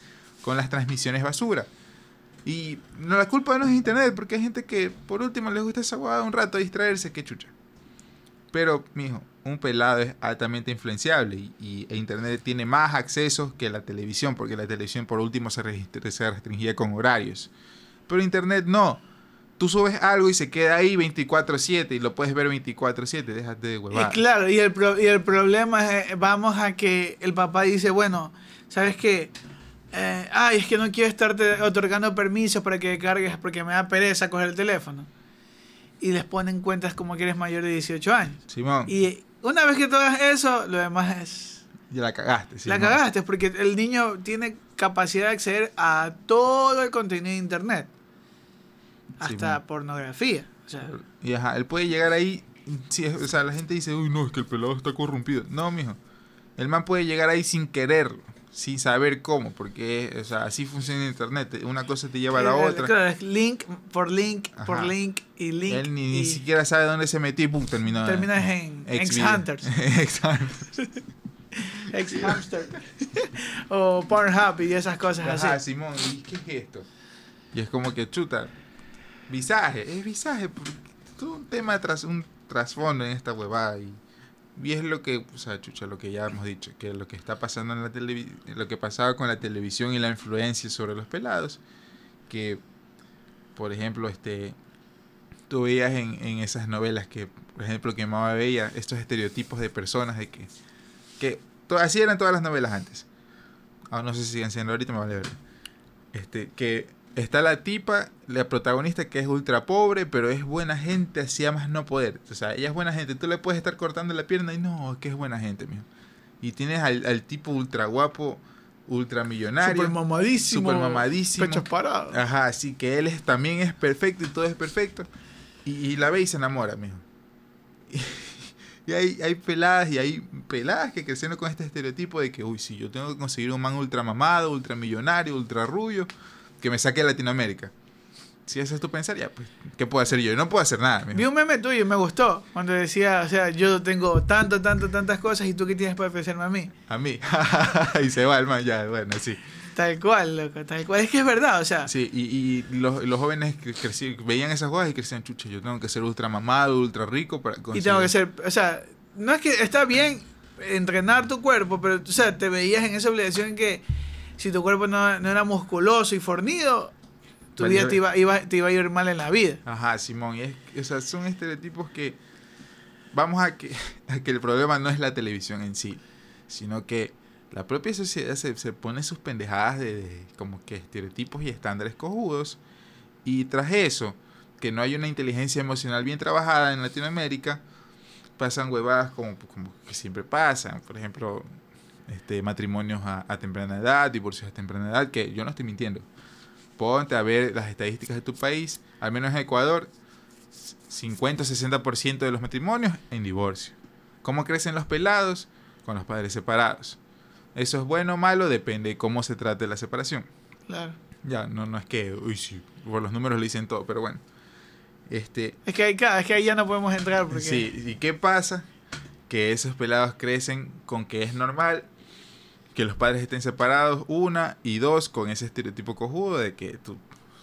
Con las transmisiones basura. Y no, la culpa no es internet, porque hay gente que por último les gusta esa huevada un rato distraerse, que chucha. Pero, mijo, un pelado es altamente influenciable y, y- e internet tiene más accesos que la televisión, porque la televisión por último se, se restringía con horarios. Pero internet no. Tú subes algo y se queda ahí 24/7 y lo puedes ver 24/7, déjate de Y huevadas. claro, y el, pro- y el problema es, eh, vamos a que el papá dice, bueno, ¿sabes qué? Eh, ay, es que no quiero estarte otorgando permisos para que cargues porque me da pereza coger el teléfono. y les ponen cuentas como que eres mayor de 18 años. Simón, Y una vez que hagas eso, lo demás es... ya la cagaste. La cagaste, porque el niño tiene capacidad de acceder a todo el contenido de internet. Hasta Simón. pornografía. O sea, Y ajá, él puede llegar ahí. Sí, es- o sea, la gente dice, uy, no, es que el pelado está corrompido. No, mijo. El man puede llegar ahí sin quererlo, sin saber cómo, porque o sea, así funciona internet. Una cosa te lleva a la eh, otra. Link por link por Ajá. link y link. Él ni, ni y siquiera sabe dónde se metió y pum, terminó. terminas en Ex X-Hunters. X-Hunters. Ex-Hamster. o Pornhub y esas cosas Ajá, así. Simón, ¿y qué es esto? Y es como que chuta. Visaje, es visaje. Todo un tema tras un trasfondo en esta huevada. Y, y es lo que, o sea, chucha, lo que ya hemos dicho, que lo que está pasando en la televisión, lo que pasaba con la televisión y la influencia sobre los pelados, que, por ejemplo, este, tú veías en, en esas novelas que, por ejemplo, que mamá veía estos estereotipos de personas de que, que así eran todas las novelas antes. Ah, no sé si siguen siendo ahorita, me vale ver. Este, que está la tipa, la protagonista que es ultra pobre, pero es buena gente, hacía más no poder. O sea, ella es buena gente. Tú le puedes estar cortando la pierna y no, es que es buena gente, mijo. Y tienes al, al tipo ultra guapo, ultra millonario. Super mamadísimo. Super mamadísimo. Pechos parados. Ajá, así que él es, también es perfecto y todo es perfecto. Y, y la ve y se enamora, mijo. Y, hay, hay peladas y hay peladas que crecieron con este estereotipo de que, uy, si yo tengo que conseguir un man ultra mamado, ultra millonario, ultra rubio, que me saque de Latinoamérica. Si eso es tu pensar, ya, pues, ¿qué puedo hacer yo? Yo no puedo hacer nada, mijo. Vi un meme tuyo y me gustó. Cuando decía, o sea, yo tengo tanto, tanto, tantas cosas y tú qué tienes para ofrecerme a mí. A mí. y se va el man, ya, bueno, sí. Tal cual, loco, tal cual. Es que es verdad, o sea. Sí, y, y los, los jóvenes que creci- veían esas cosas y crecían, chucha, yo tengo que ser ultra mamado, ultra rico para Y conseguir. tengo que ser, o sea, no es que está bien entrenar tu cuerpo, pero, o sea, te veías en esa obligación que si tu cuerpo no, no era musculoso y fornido, tu vida te iba, iba- te iba a ir mal en la vida. Ajá, Simón. Y es, o sea, son estereotipos que vamos a que, a que el problema no es la televisión en sí, sino que la propia sociedad se, se pone sus pendejadas de, de como que estereotipos y estándares cojudos. Y tras eso, que no hay una inteligencia emocional bien trabajada en Latinoamérica, pasan huevadas como, como que siempre pasan. Por ejemplo, este, matrimonios a, a temprana edad, divorcios a temprana edad, que yo no estoy mintiendo. Ponte a ver las estadísticas de tu país, al menos en Ecuador, 50-60% de los matrimonios en divorcio. ¿Cómo crecen los pelados? Con los padres separados. ¿Eso es bueno o malo? Depende de cómo se trate la separación. Claro. Ya, no, no es que, uy, sí, por los números le dicen todo, pero bueno. Este, Es que, ahí, claro, es que ahí ya no podemos entrar porque... Sí, ¿y qué pasa? Que esos pelados crecen con que es normal que los padres estén separados, una, y dos, con ese estereotipo cojudo de que tú,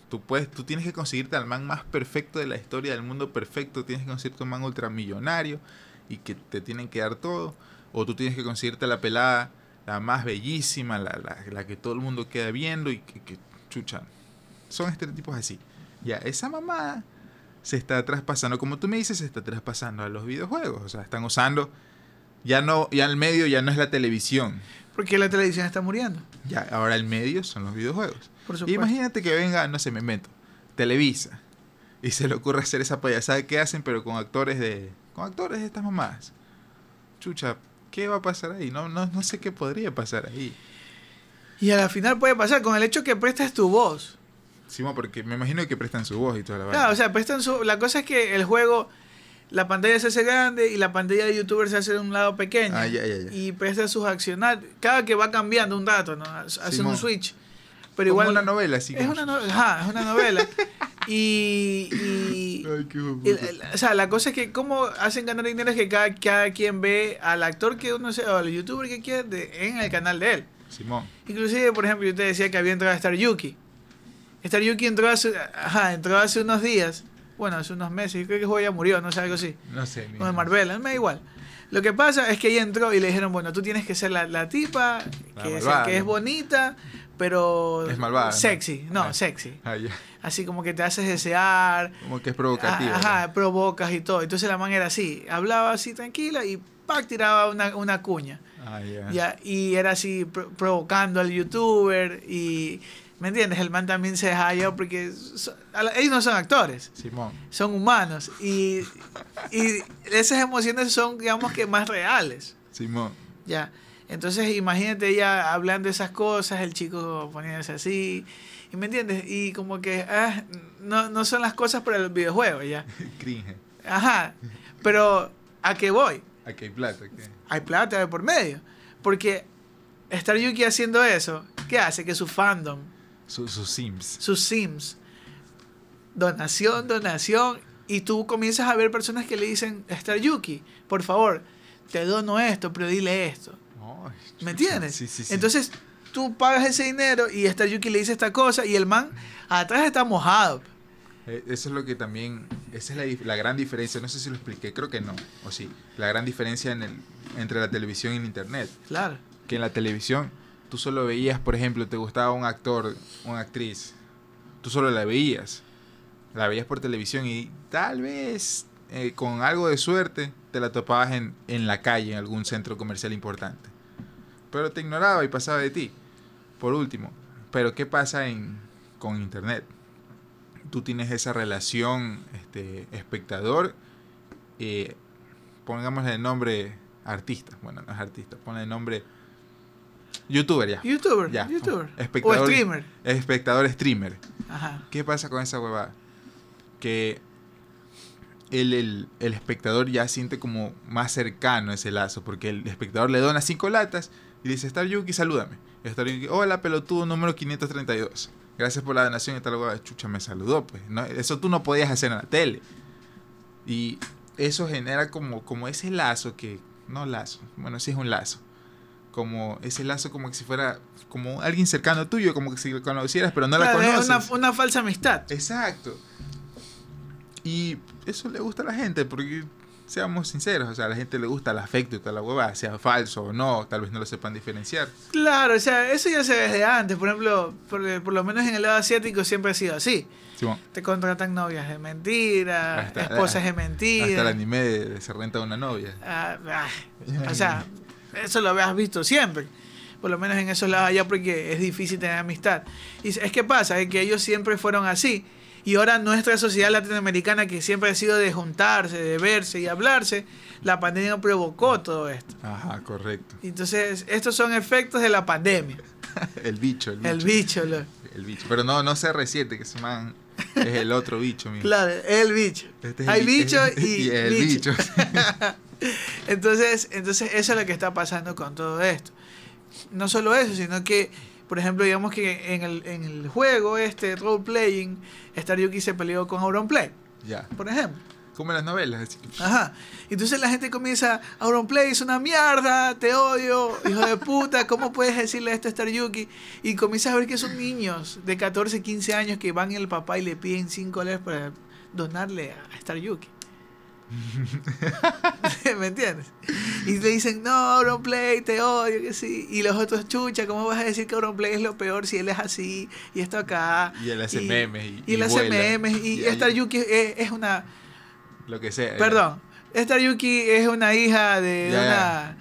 tú, puedes, tú tienes que conseguirte al man más perfecto de la historia del mundo perfecto, tienes que conseguirte un man ultramillonario y que te tienen que dar todo, o tú tienes que conseguirte la pelada, la más bellísima, la, la, la que todo el mundo queda viendo y que, que chucha. Son estereotipos así. Ya, esa mamada se está traspasando, como tú me dices, se está traspasando a los videojuegos. O sea, están usando. Ya no, ya el medio ya no es la televisión. Porque la televisión está muriendo, Ya, ahora el medio son los videojuegos. por supuesto. Imagínate que venga, no sé, me invento, Televisa. Y se le ocurre hacer esa payasada que hacen, pero con actores de. con actores de estas mamadas. Chucha, ¿qué va a pasar ahí? No, no, no sé qué podría pasar ahí. Y a la final puede pasar con el hecho que prestes tu voz. Simón, porque me imagino que prestan su voz y toda la Claro, vaina. o sea, prestan su... La cosa es que el juego, la pantalla se hace grande y la pantalla de youtuber se hace de un lado pequeño. Ah. Y presta sus accionar. Cada que va cambiando un dato, ¿no? Simón. un switch. Pero Como igual... una novela, así Es una, no- ajá, es una novela. y... y- Ay, qué hijo y- de puta. el- o sea, la cosa es que cómo hacen ganar dinero es que cada, cada quien ve al actor que uno sea, o al youtuber que quiera de- en el canal de él. Simón. Inclusive, por ejemplo, yo te decía que había entrado a Star Yuki. Star Yuki entró hace, ajá, entró hace unos días. Bueno, hace unos meses. Creo que el juego ya murió, no sé, algo así. No sé. Con el mijo. Marvel, me da igual. Lo que pasa es que ella entró y le dijeron, bueno, tú tienes que ser la, la tipa, La que, es, bonita, pero Es malvada, sexy. No, Ah. sexy. Ah. Así como que te haces desear, Como que es provocativa. Ajá, provocas y todo. Entonces la man era así, hablaba así tranquila y ¡pac! tiraba una, una cuña. Ah, ya. Ya, y era así pro- provocando al youtuber y ¿Me entiendes? El man también se deja yo porque a ellos no son actores, Simón. son humanos. Y, y esas emociones son, digamos que, más reales. Simón. Ya. Entonces, imagínate ella hablando esas cosas, el chico poniéndose así. ¿Y me entiendes? Y como que ah, no, no son las cosas para el videojuego, ya. Cringe. Ajá. Pero, ¿a qué voy? Aquí hay plata. ¿qué? Hay plata de por medio. Porque estar Yuki haciendo eso, ¿qué hace? Que su fandom, Su- Sus Sims. sus sims, donación, donación, y tú comienzas a ver personas que le dicen, Star Yuki, por favor, te dono esto, pero dile esto. ¿Me entiendes? Sí, sí, sí. Entonces, tú pagas ese dinero y Star Yuki le dice esta cosa y el man atrás está mojado. Eh, Eso es lo que también, esa es la gran diferencia, no sé si lo expliqué, creo que no, o sí, la gran diferencia en el, entre la televisión y el internet, Claro. que en la televisión tú solo veías, por ejemplo, te gustaba un actor, una actriz, tú solo la veías, la veías por televisión y tal vez eh, con algo de suerte te la topabas en, en la calle, en algún centro comercial importante, pero te ignoraba y pasaba de ti. Por último, pero ¿qué pasa en, con internet? tú tienes esa relación este, espectador, eh, pongámosle el nombre artista, bueno, no es artista, ponle el nombre youtuber ya, YouTuber, Ya. YouTuber. Espectador. O streamer. espectador streamer. Ajá. ¿Qué pasa con esa huevada? Que el, el, el espectador ya siente como más cercano ese lazo, porque el espectador le dona cinco latas y dice, Star Yuki, salúdame. Y Star Yuki, hola pelotudo número 532. Gracias por la donación y tal huevada. Chucha, me saludó, pues. No, eso tú no podías hacer en la tele. Y eso genera como, como ese lazo que, no lazo, bueno, sí es un lazo. Como ese lazo como que si fuera como alguien cercano tuyo, como que si lo conocieras, pero no la Claro, conoces. una, una falsa amistad. Exacto. Y eso le gusta a la gente, porque seamos sinceros, o sea, a la gente le gusta el afecto y toda la hueva, sea falso o no, tal vez no lo sepan diferenciar. Claro, o sea, eso ya se ve desde antes. Por ejemplo, por, por lo menos en el lado asiático siempre ha sido así. Te contratan novias de mentira, Hasta- esposas de hasta el mentira. anime de, de se renta una novia. Ah, ah, o sea, eso lo habías visto siempre. Por lo menos en esos lados allá porque es difícil tener amistad. Y es que pasa, es que ellos siempre fueron así. Y ahora nuestra sociedad latinoamericana, que siempre ha sido de juntarse, de verse y hablarse, la pandemia provocó todo esto. Ajá, correcto. Entonces, estos son efectos de la pandemia. El bicho, el bicho. El bicho, lo- El bicho. Pero no, no CR7, que ese man es el otro bicho, mío. claro, el bicho. Este es Hay el bi- bicho y, el bicho. bicho. entonces, entonces, eso es lo que está pasando con todo esto. No solo eso, sino que, por ejemplo, digamos que en el, en el juego este, role playing, Star Yuki se peleó con Auronplay, ya. por ejemplo. Como en las novelas. así. Ajá. Entonces la gente comienza, Auronplay es una mierda, te odio, hijo de puta, ¿cómo puedes decirle esto a Star Yuki? Y comienzas a ver que son niños de 14, 15 años que van al papá y le piden 5 dólares para donarle a Star Yuki. ¿Me entiendes? Y le dicen, no, Auronplay, te odio, que sí. Y los otros, chucha, ¿cómo vas a decir que Auronplay es lo peor si él es así y esto acá? Y él hace memes y- él hace memes y, Y Star ahí- Yuki es, es una... Lo que sea. Perdón, Star Yuki es una hija de Ya, una...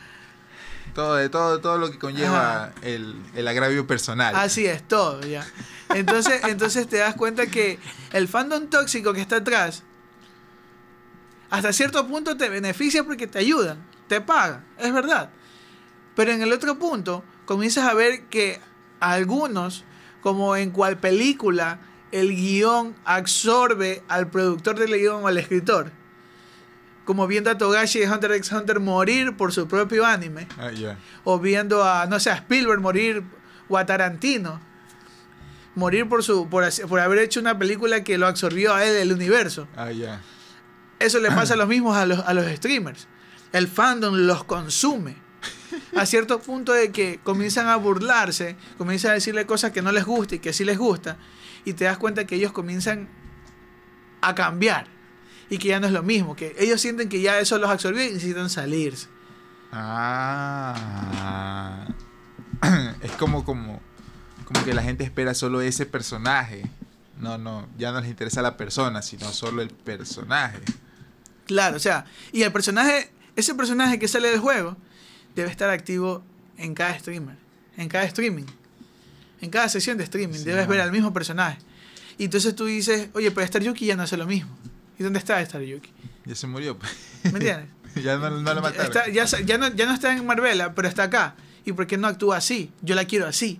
Todo, de todo, todo lo que conlleva el, el agravio personal. Así es, todo, ya. Entonces, entonces te das cuenta que el fandom tóxico que está atrás, hasta cierto punto te beneficia porque te ayudan, te pagan, es verdad. Pero en el otro punto, comienzas a ver que algunos, como en cual película, el guion absorbe al productor del guion o al escritor. Como viendo a Togashi de Hunter x Hunter morir por su propio anime Ah, o viendo a, no sé, a Spielberg morir o a Tarantino morir por su por, haber hecho una película que lo absorbió a él el universo. Ah. Eso le pasa a los mismos a los, a los streamers. El fandom los consume. A cierto punto de que comienzan a burlarse, comienzan a decirle cosas que no les gusta y que sí les gusta, y te das cuenta que ellos comienzan a cambiar y que ya no es lo mismo, que ellos sienten que ya eso los absorbió y necesitan salirse. Ah. es como, como, como que la gente espera solo ese personaje. No, no, ya no les interesa la persona, sino solo el personaje. Claro, o sea, y el personaje, ese personaje que sale del juego, debe estar activo en cada streamer, en cada streaming. En cada sesión de streaming Sí, debes no. ver al mismo personaje. Y entonces tú dices, oye, pero Star Yuki ya no hace lo mismo. ¿Y dónde está Star Yuki? Ya se murió. pues. ¿Me entiendes? ya no, no lo mataron. Está- ya, no, ya no está en Marbella, pero está acá. ¿Y por qué no actúa así? Yo la quiero así.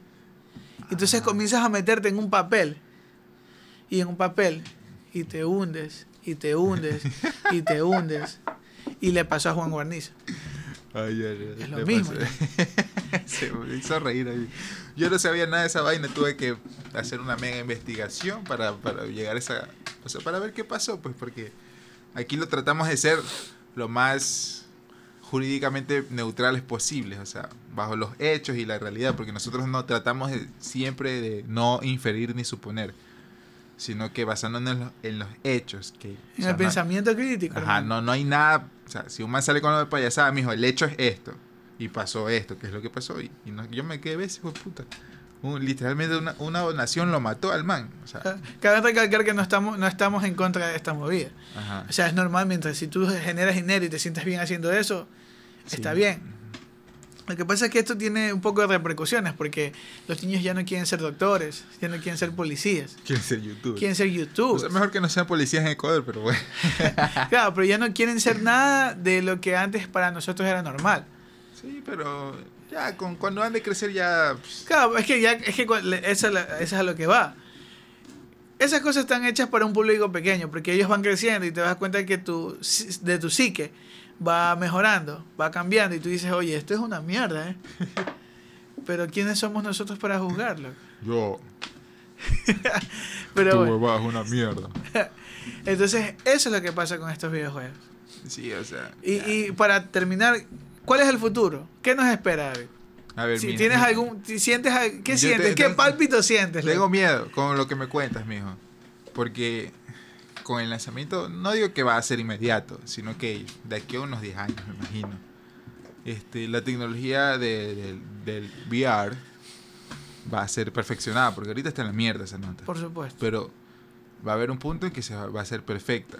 Entonces Ah. comienzas a meterte en un papel. Y en un papel. Y te hundes. Y te hundes. y te hundes. Y le pasó a Juan Guarnizo. Ay, ay, ay, Es lo mismo. Se me hizo reír ahí. Yo no sabía nada de esa vaina, tuve que hacer una mega investigación para, para llegar a esa... O sea, para ver qué pasó, pues porque aquí lo tratamos de ser lo más jurídicamente neutrales posibles, o sea, bajo los hechos y la realidad, porque nosotros no tratamos de, siempre de no inferir ni suponer, sino que basándonos en los, en los hechos. Que, En sea, el no- pensamiento crítico. Ajá, hermano. no, no hay nada. O sea, si un man sale con lo de payasada, mijo, el hecho es esto. Y pasó esto, que es lo que pasó. Y, y no- yo me quedé ves, hijo de puta. Un- literalmente una, una donación lo mató al man. O sea, Ca- Cabe recalcar que no estamos, no estamos en contra de esta movida. ajá. O sea, es normal mientras si tú generas dinero y te sientes bien haciendo eso, está bien. Lo que pasa es que esto tiene un poco de repercusiones porque los niños ya no quieren ser doctores, ya no quieren ser policías, Quieren ser youtuber. quieren ser O youtubers. sea, mejor que no sean policías en Ecuador, pero bueno. Claro, pero ya no quieren ser nada de lo que antes para nosotros era normal. Sí, pero ya con, cuando han de crecer ya... pues, Claro, es que ya es que eso, eso es a lo que va. Esas cosas están hechas para un público pequeño, porque ellos van creciendo y te das cuenta que tu, de tu psique va mejorando, va cambiando y tú dices, oye, esto es una mierda, ¿eh? Pero ¿quiénes somos nosotros para juzgarlo? yo, Pero tu bueno, es una mierda. entonces eso es lo que pasa con estos videojuegos. Sí, o sea... Y, y para terminar, ¿cuál es el futuro? ¿Qué nos espera? David? A ver, Si mira, tienes mira. algún, si sientes, ¿qué Yo sientes? te- ¿Qué pálpito sientes? Tengo miedo con lo que me cuentas, mijo. Porque con el lanzamiento, no digo que va a ser inmediato, sino que de aquí a unos 10 años, me imagino. Este, la tecnología de- del- del VR va a ser perfeccionada, porque ahorita está en la mierda esa nota. Por supuesto. Pero va a haber un punto en que se va, va a ser perfecta.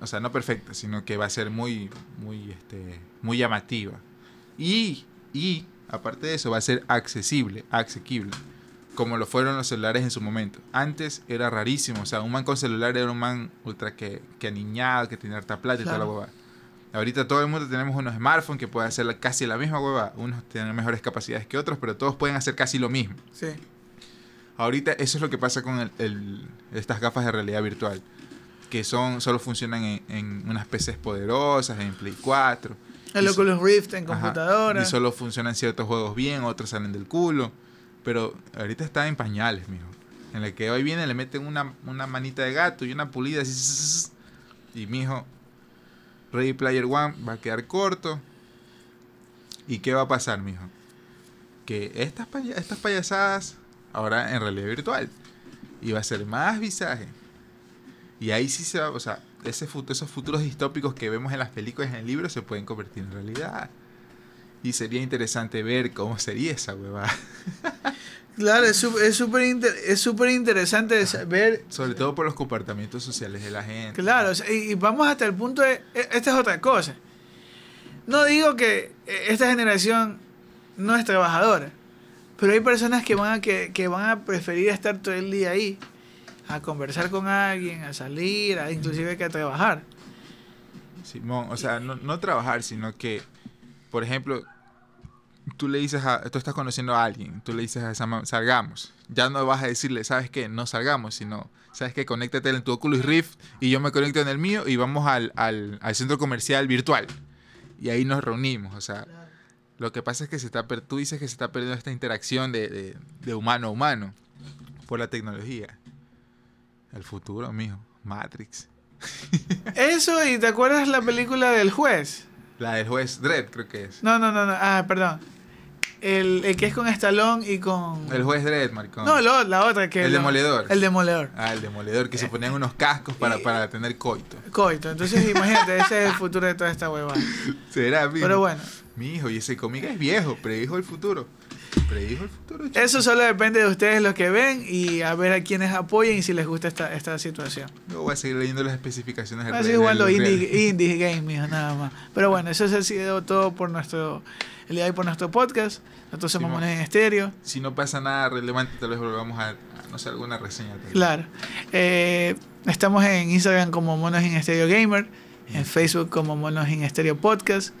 O sea, no perfecta, sino que va a ser muy, muy, este, muy llamativa. Y, y, aparte de eso, va a ser accesible, asequible. Como lo fueron los celulares en su momento. Antes era rarísimo. O sea, un man con celular era un man ultra que, que aniñado, que tenía harta plata y toda la huevada. Ahorita todo el mundo tenemos unos smartphones que pueden hacer casi la misma hueva. Unos tienen mejores capacidades que otros, pero todos pueden hacer casi lo mismo. Sí. Ahorita eso es lo que pasa con el- el- estas gafas de realidad virtual. Que son solo funcionan en, en unas PCs poderosas, en Play 4. El Oculus Rift en Ajá, computadora. Y solo funcionan ciertos juegos bien, otros salen del culo. Pero ahorita está en pañales, mijo. En la que hoy viene le meten una, una manita de gato y una pulida así. Y mijo, Ready Player One va a quedar corto. ¿Y qué va a pasar, mijo? Que estas, paya- estas payasadas ahora en realidad virtual. Y va a ser más visaje. Y ahí sí se va, o sea, ese esos futuros distópicos que vemos en las películas en el libro se pueden convertir en realidad. Y sería interesante ver cómo sería esa huevada. Claro, es súper es interesante saber. Sobre todo por los comportamientos sociales de la gente. Claro, y, vamos hasta el punto de. e- Esta es otra cosa. No digo que eh, esta generación no es trabajadora, pero hay personas que van a, que, que van a preferir estar todo el día ahí, a conversar con alguien, a salir, a inclusive que a trabajar. Simón, o sea, no, no trabajar, sino que, por ejemplo, tú le dices a, tú estás conociendo a alguien, tú le dices a esa ma- salgamos. Ya no vas a decirle, ¿sabes qué? No salgamos, sino, ¿sabes qué? Conéctate en tu Oculus Rift y yo me conecto en el mío y vamos al, al, al centro comercial virtual. Y ahí nos reunimos, o sea, lo que pasa es que se está, per- tú dices que se está perdiendo esta interacción de, de, de humano a humano por la tecnología. El futuro, mijo, Matrix. Eso, y te acuerdas la película del juez. La del juez Dredd, creo que es. No, no, no, no. Ah, perdón. El, el que es con Stallone y con. El juez Dredd, maricón. No, lo- la otra que. El lo- demoledor. El demoledor. Ah, el demoledor, que se ponían unos cascos para, y- para tener coito. Coito. Entonces, imagínate, ese es el futuro de toda esta huevada. Será, mijo. Pero bueno, Mi hijo, y ese cómic es viejo, predijo el futuro. Predijo el futuro. chico. eso solo depende de ustedes los que ven y a ver a quienes apoyen y si les gusta esta, esta situación. Yo voy a seguir leyendo las especificaciones del Así Real. indie, indie games, mijo, nada más. Pero bueno, eso ha sido todo por nuestro el día de hoy por nuestro podcast. Nosotros somos Simón. Monos en Estéreo. Si no pasa nada relevante, tal vez volvamos a, a, no sé, alguna reseña. vez. Claro. Eh, estamos en Instagram como Monos en Estéreo Gamer, en Facebook como Monos en Estéreo Podcast.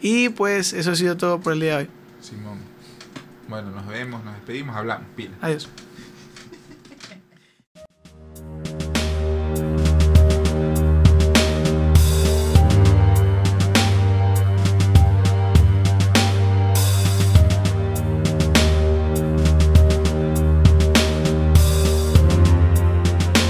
Y pues eso ha sido todo por el día de hoy. Simón. Bueno, nos vemos, nos despedimos, hablamos. Pila. Adiós.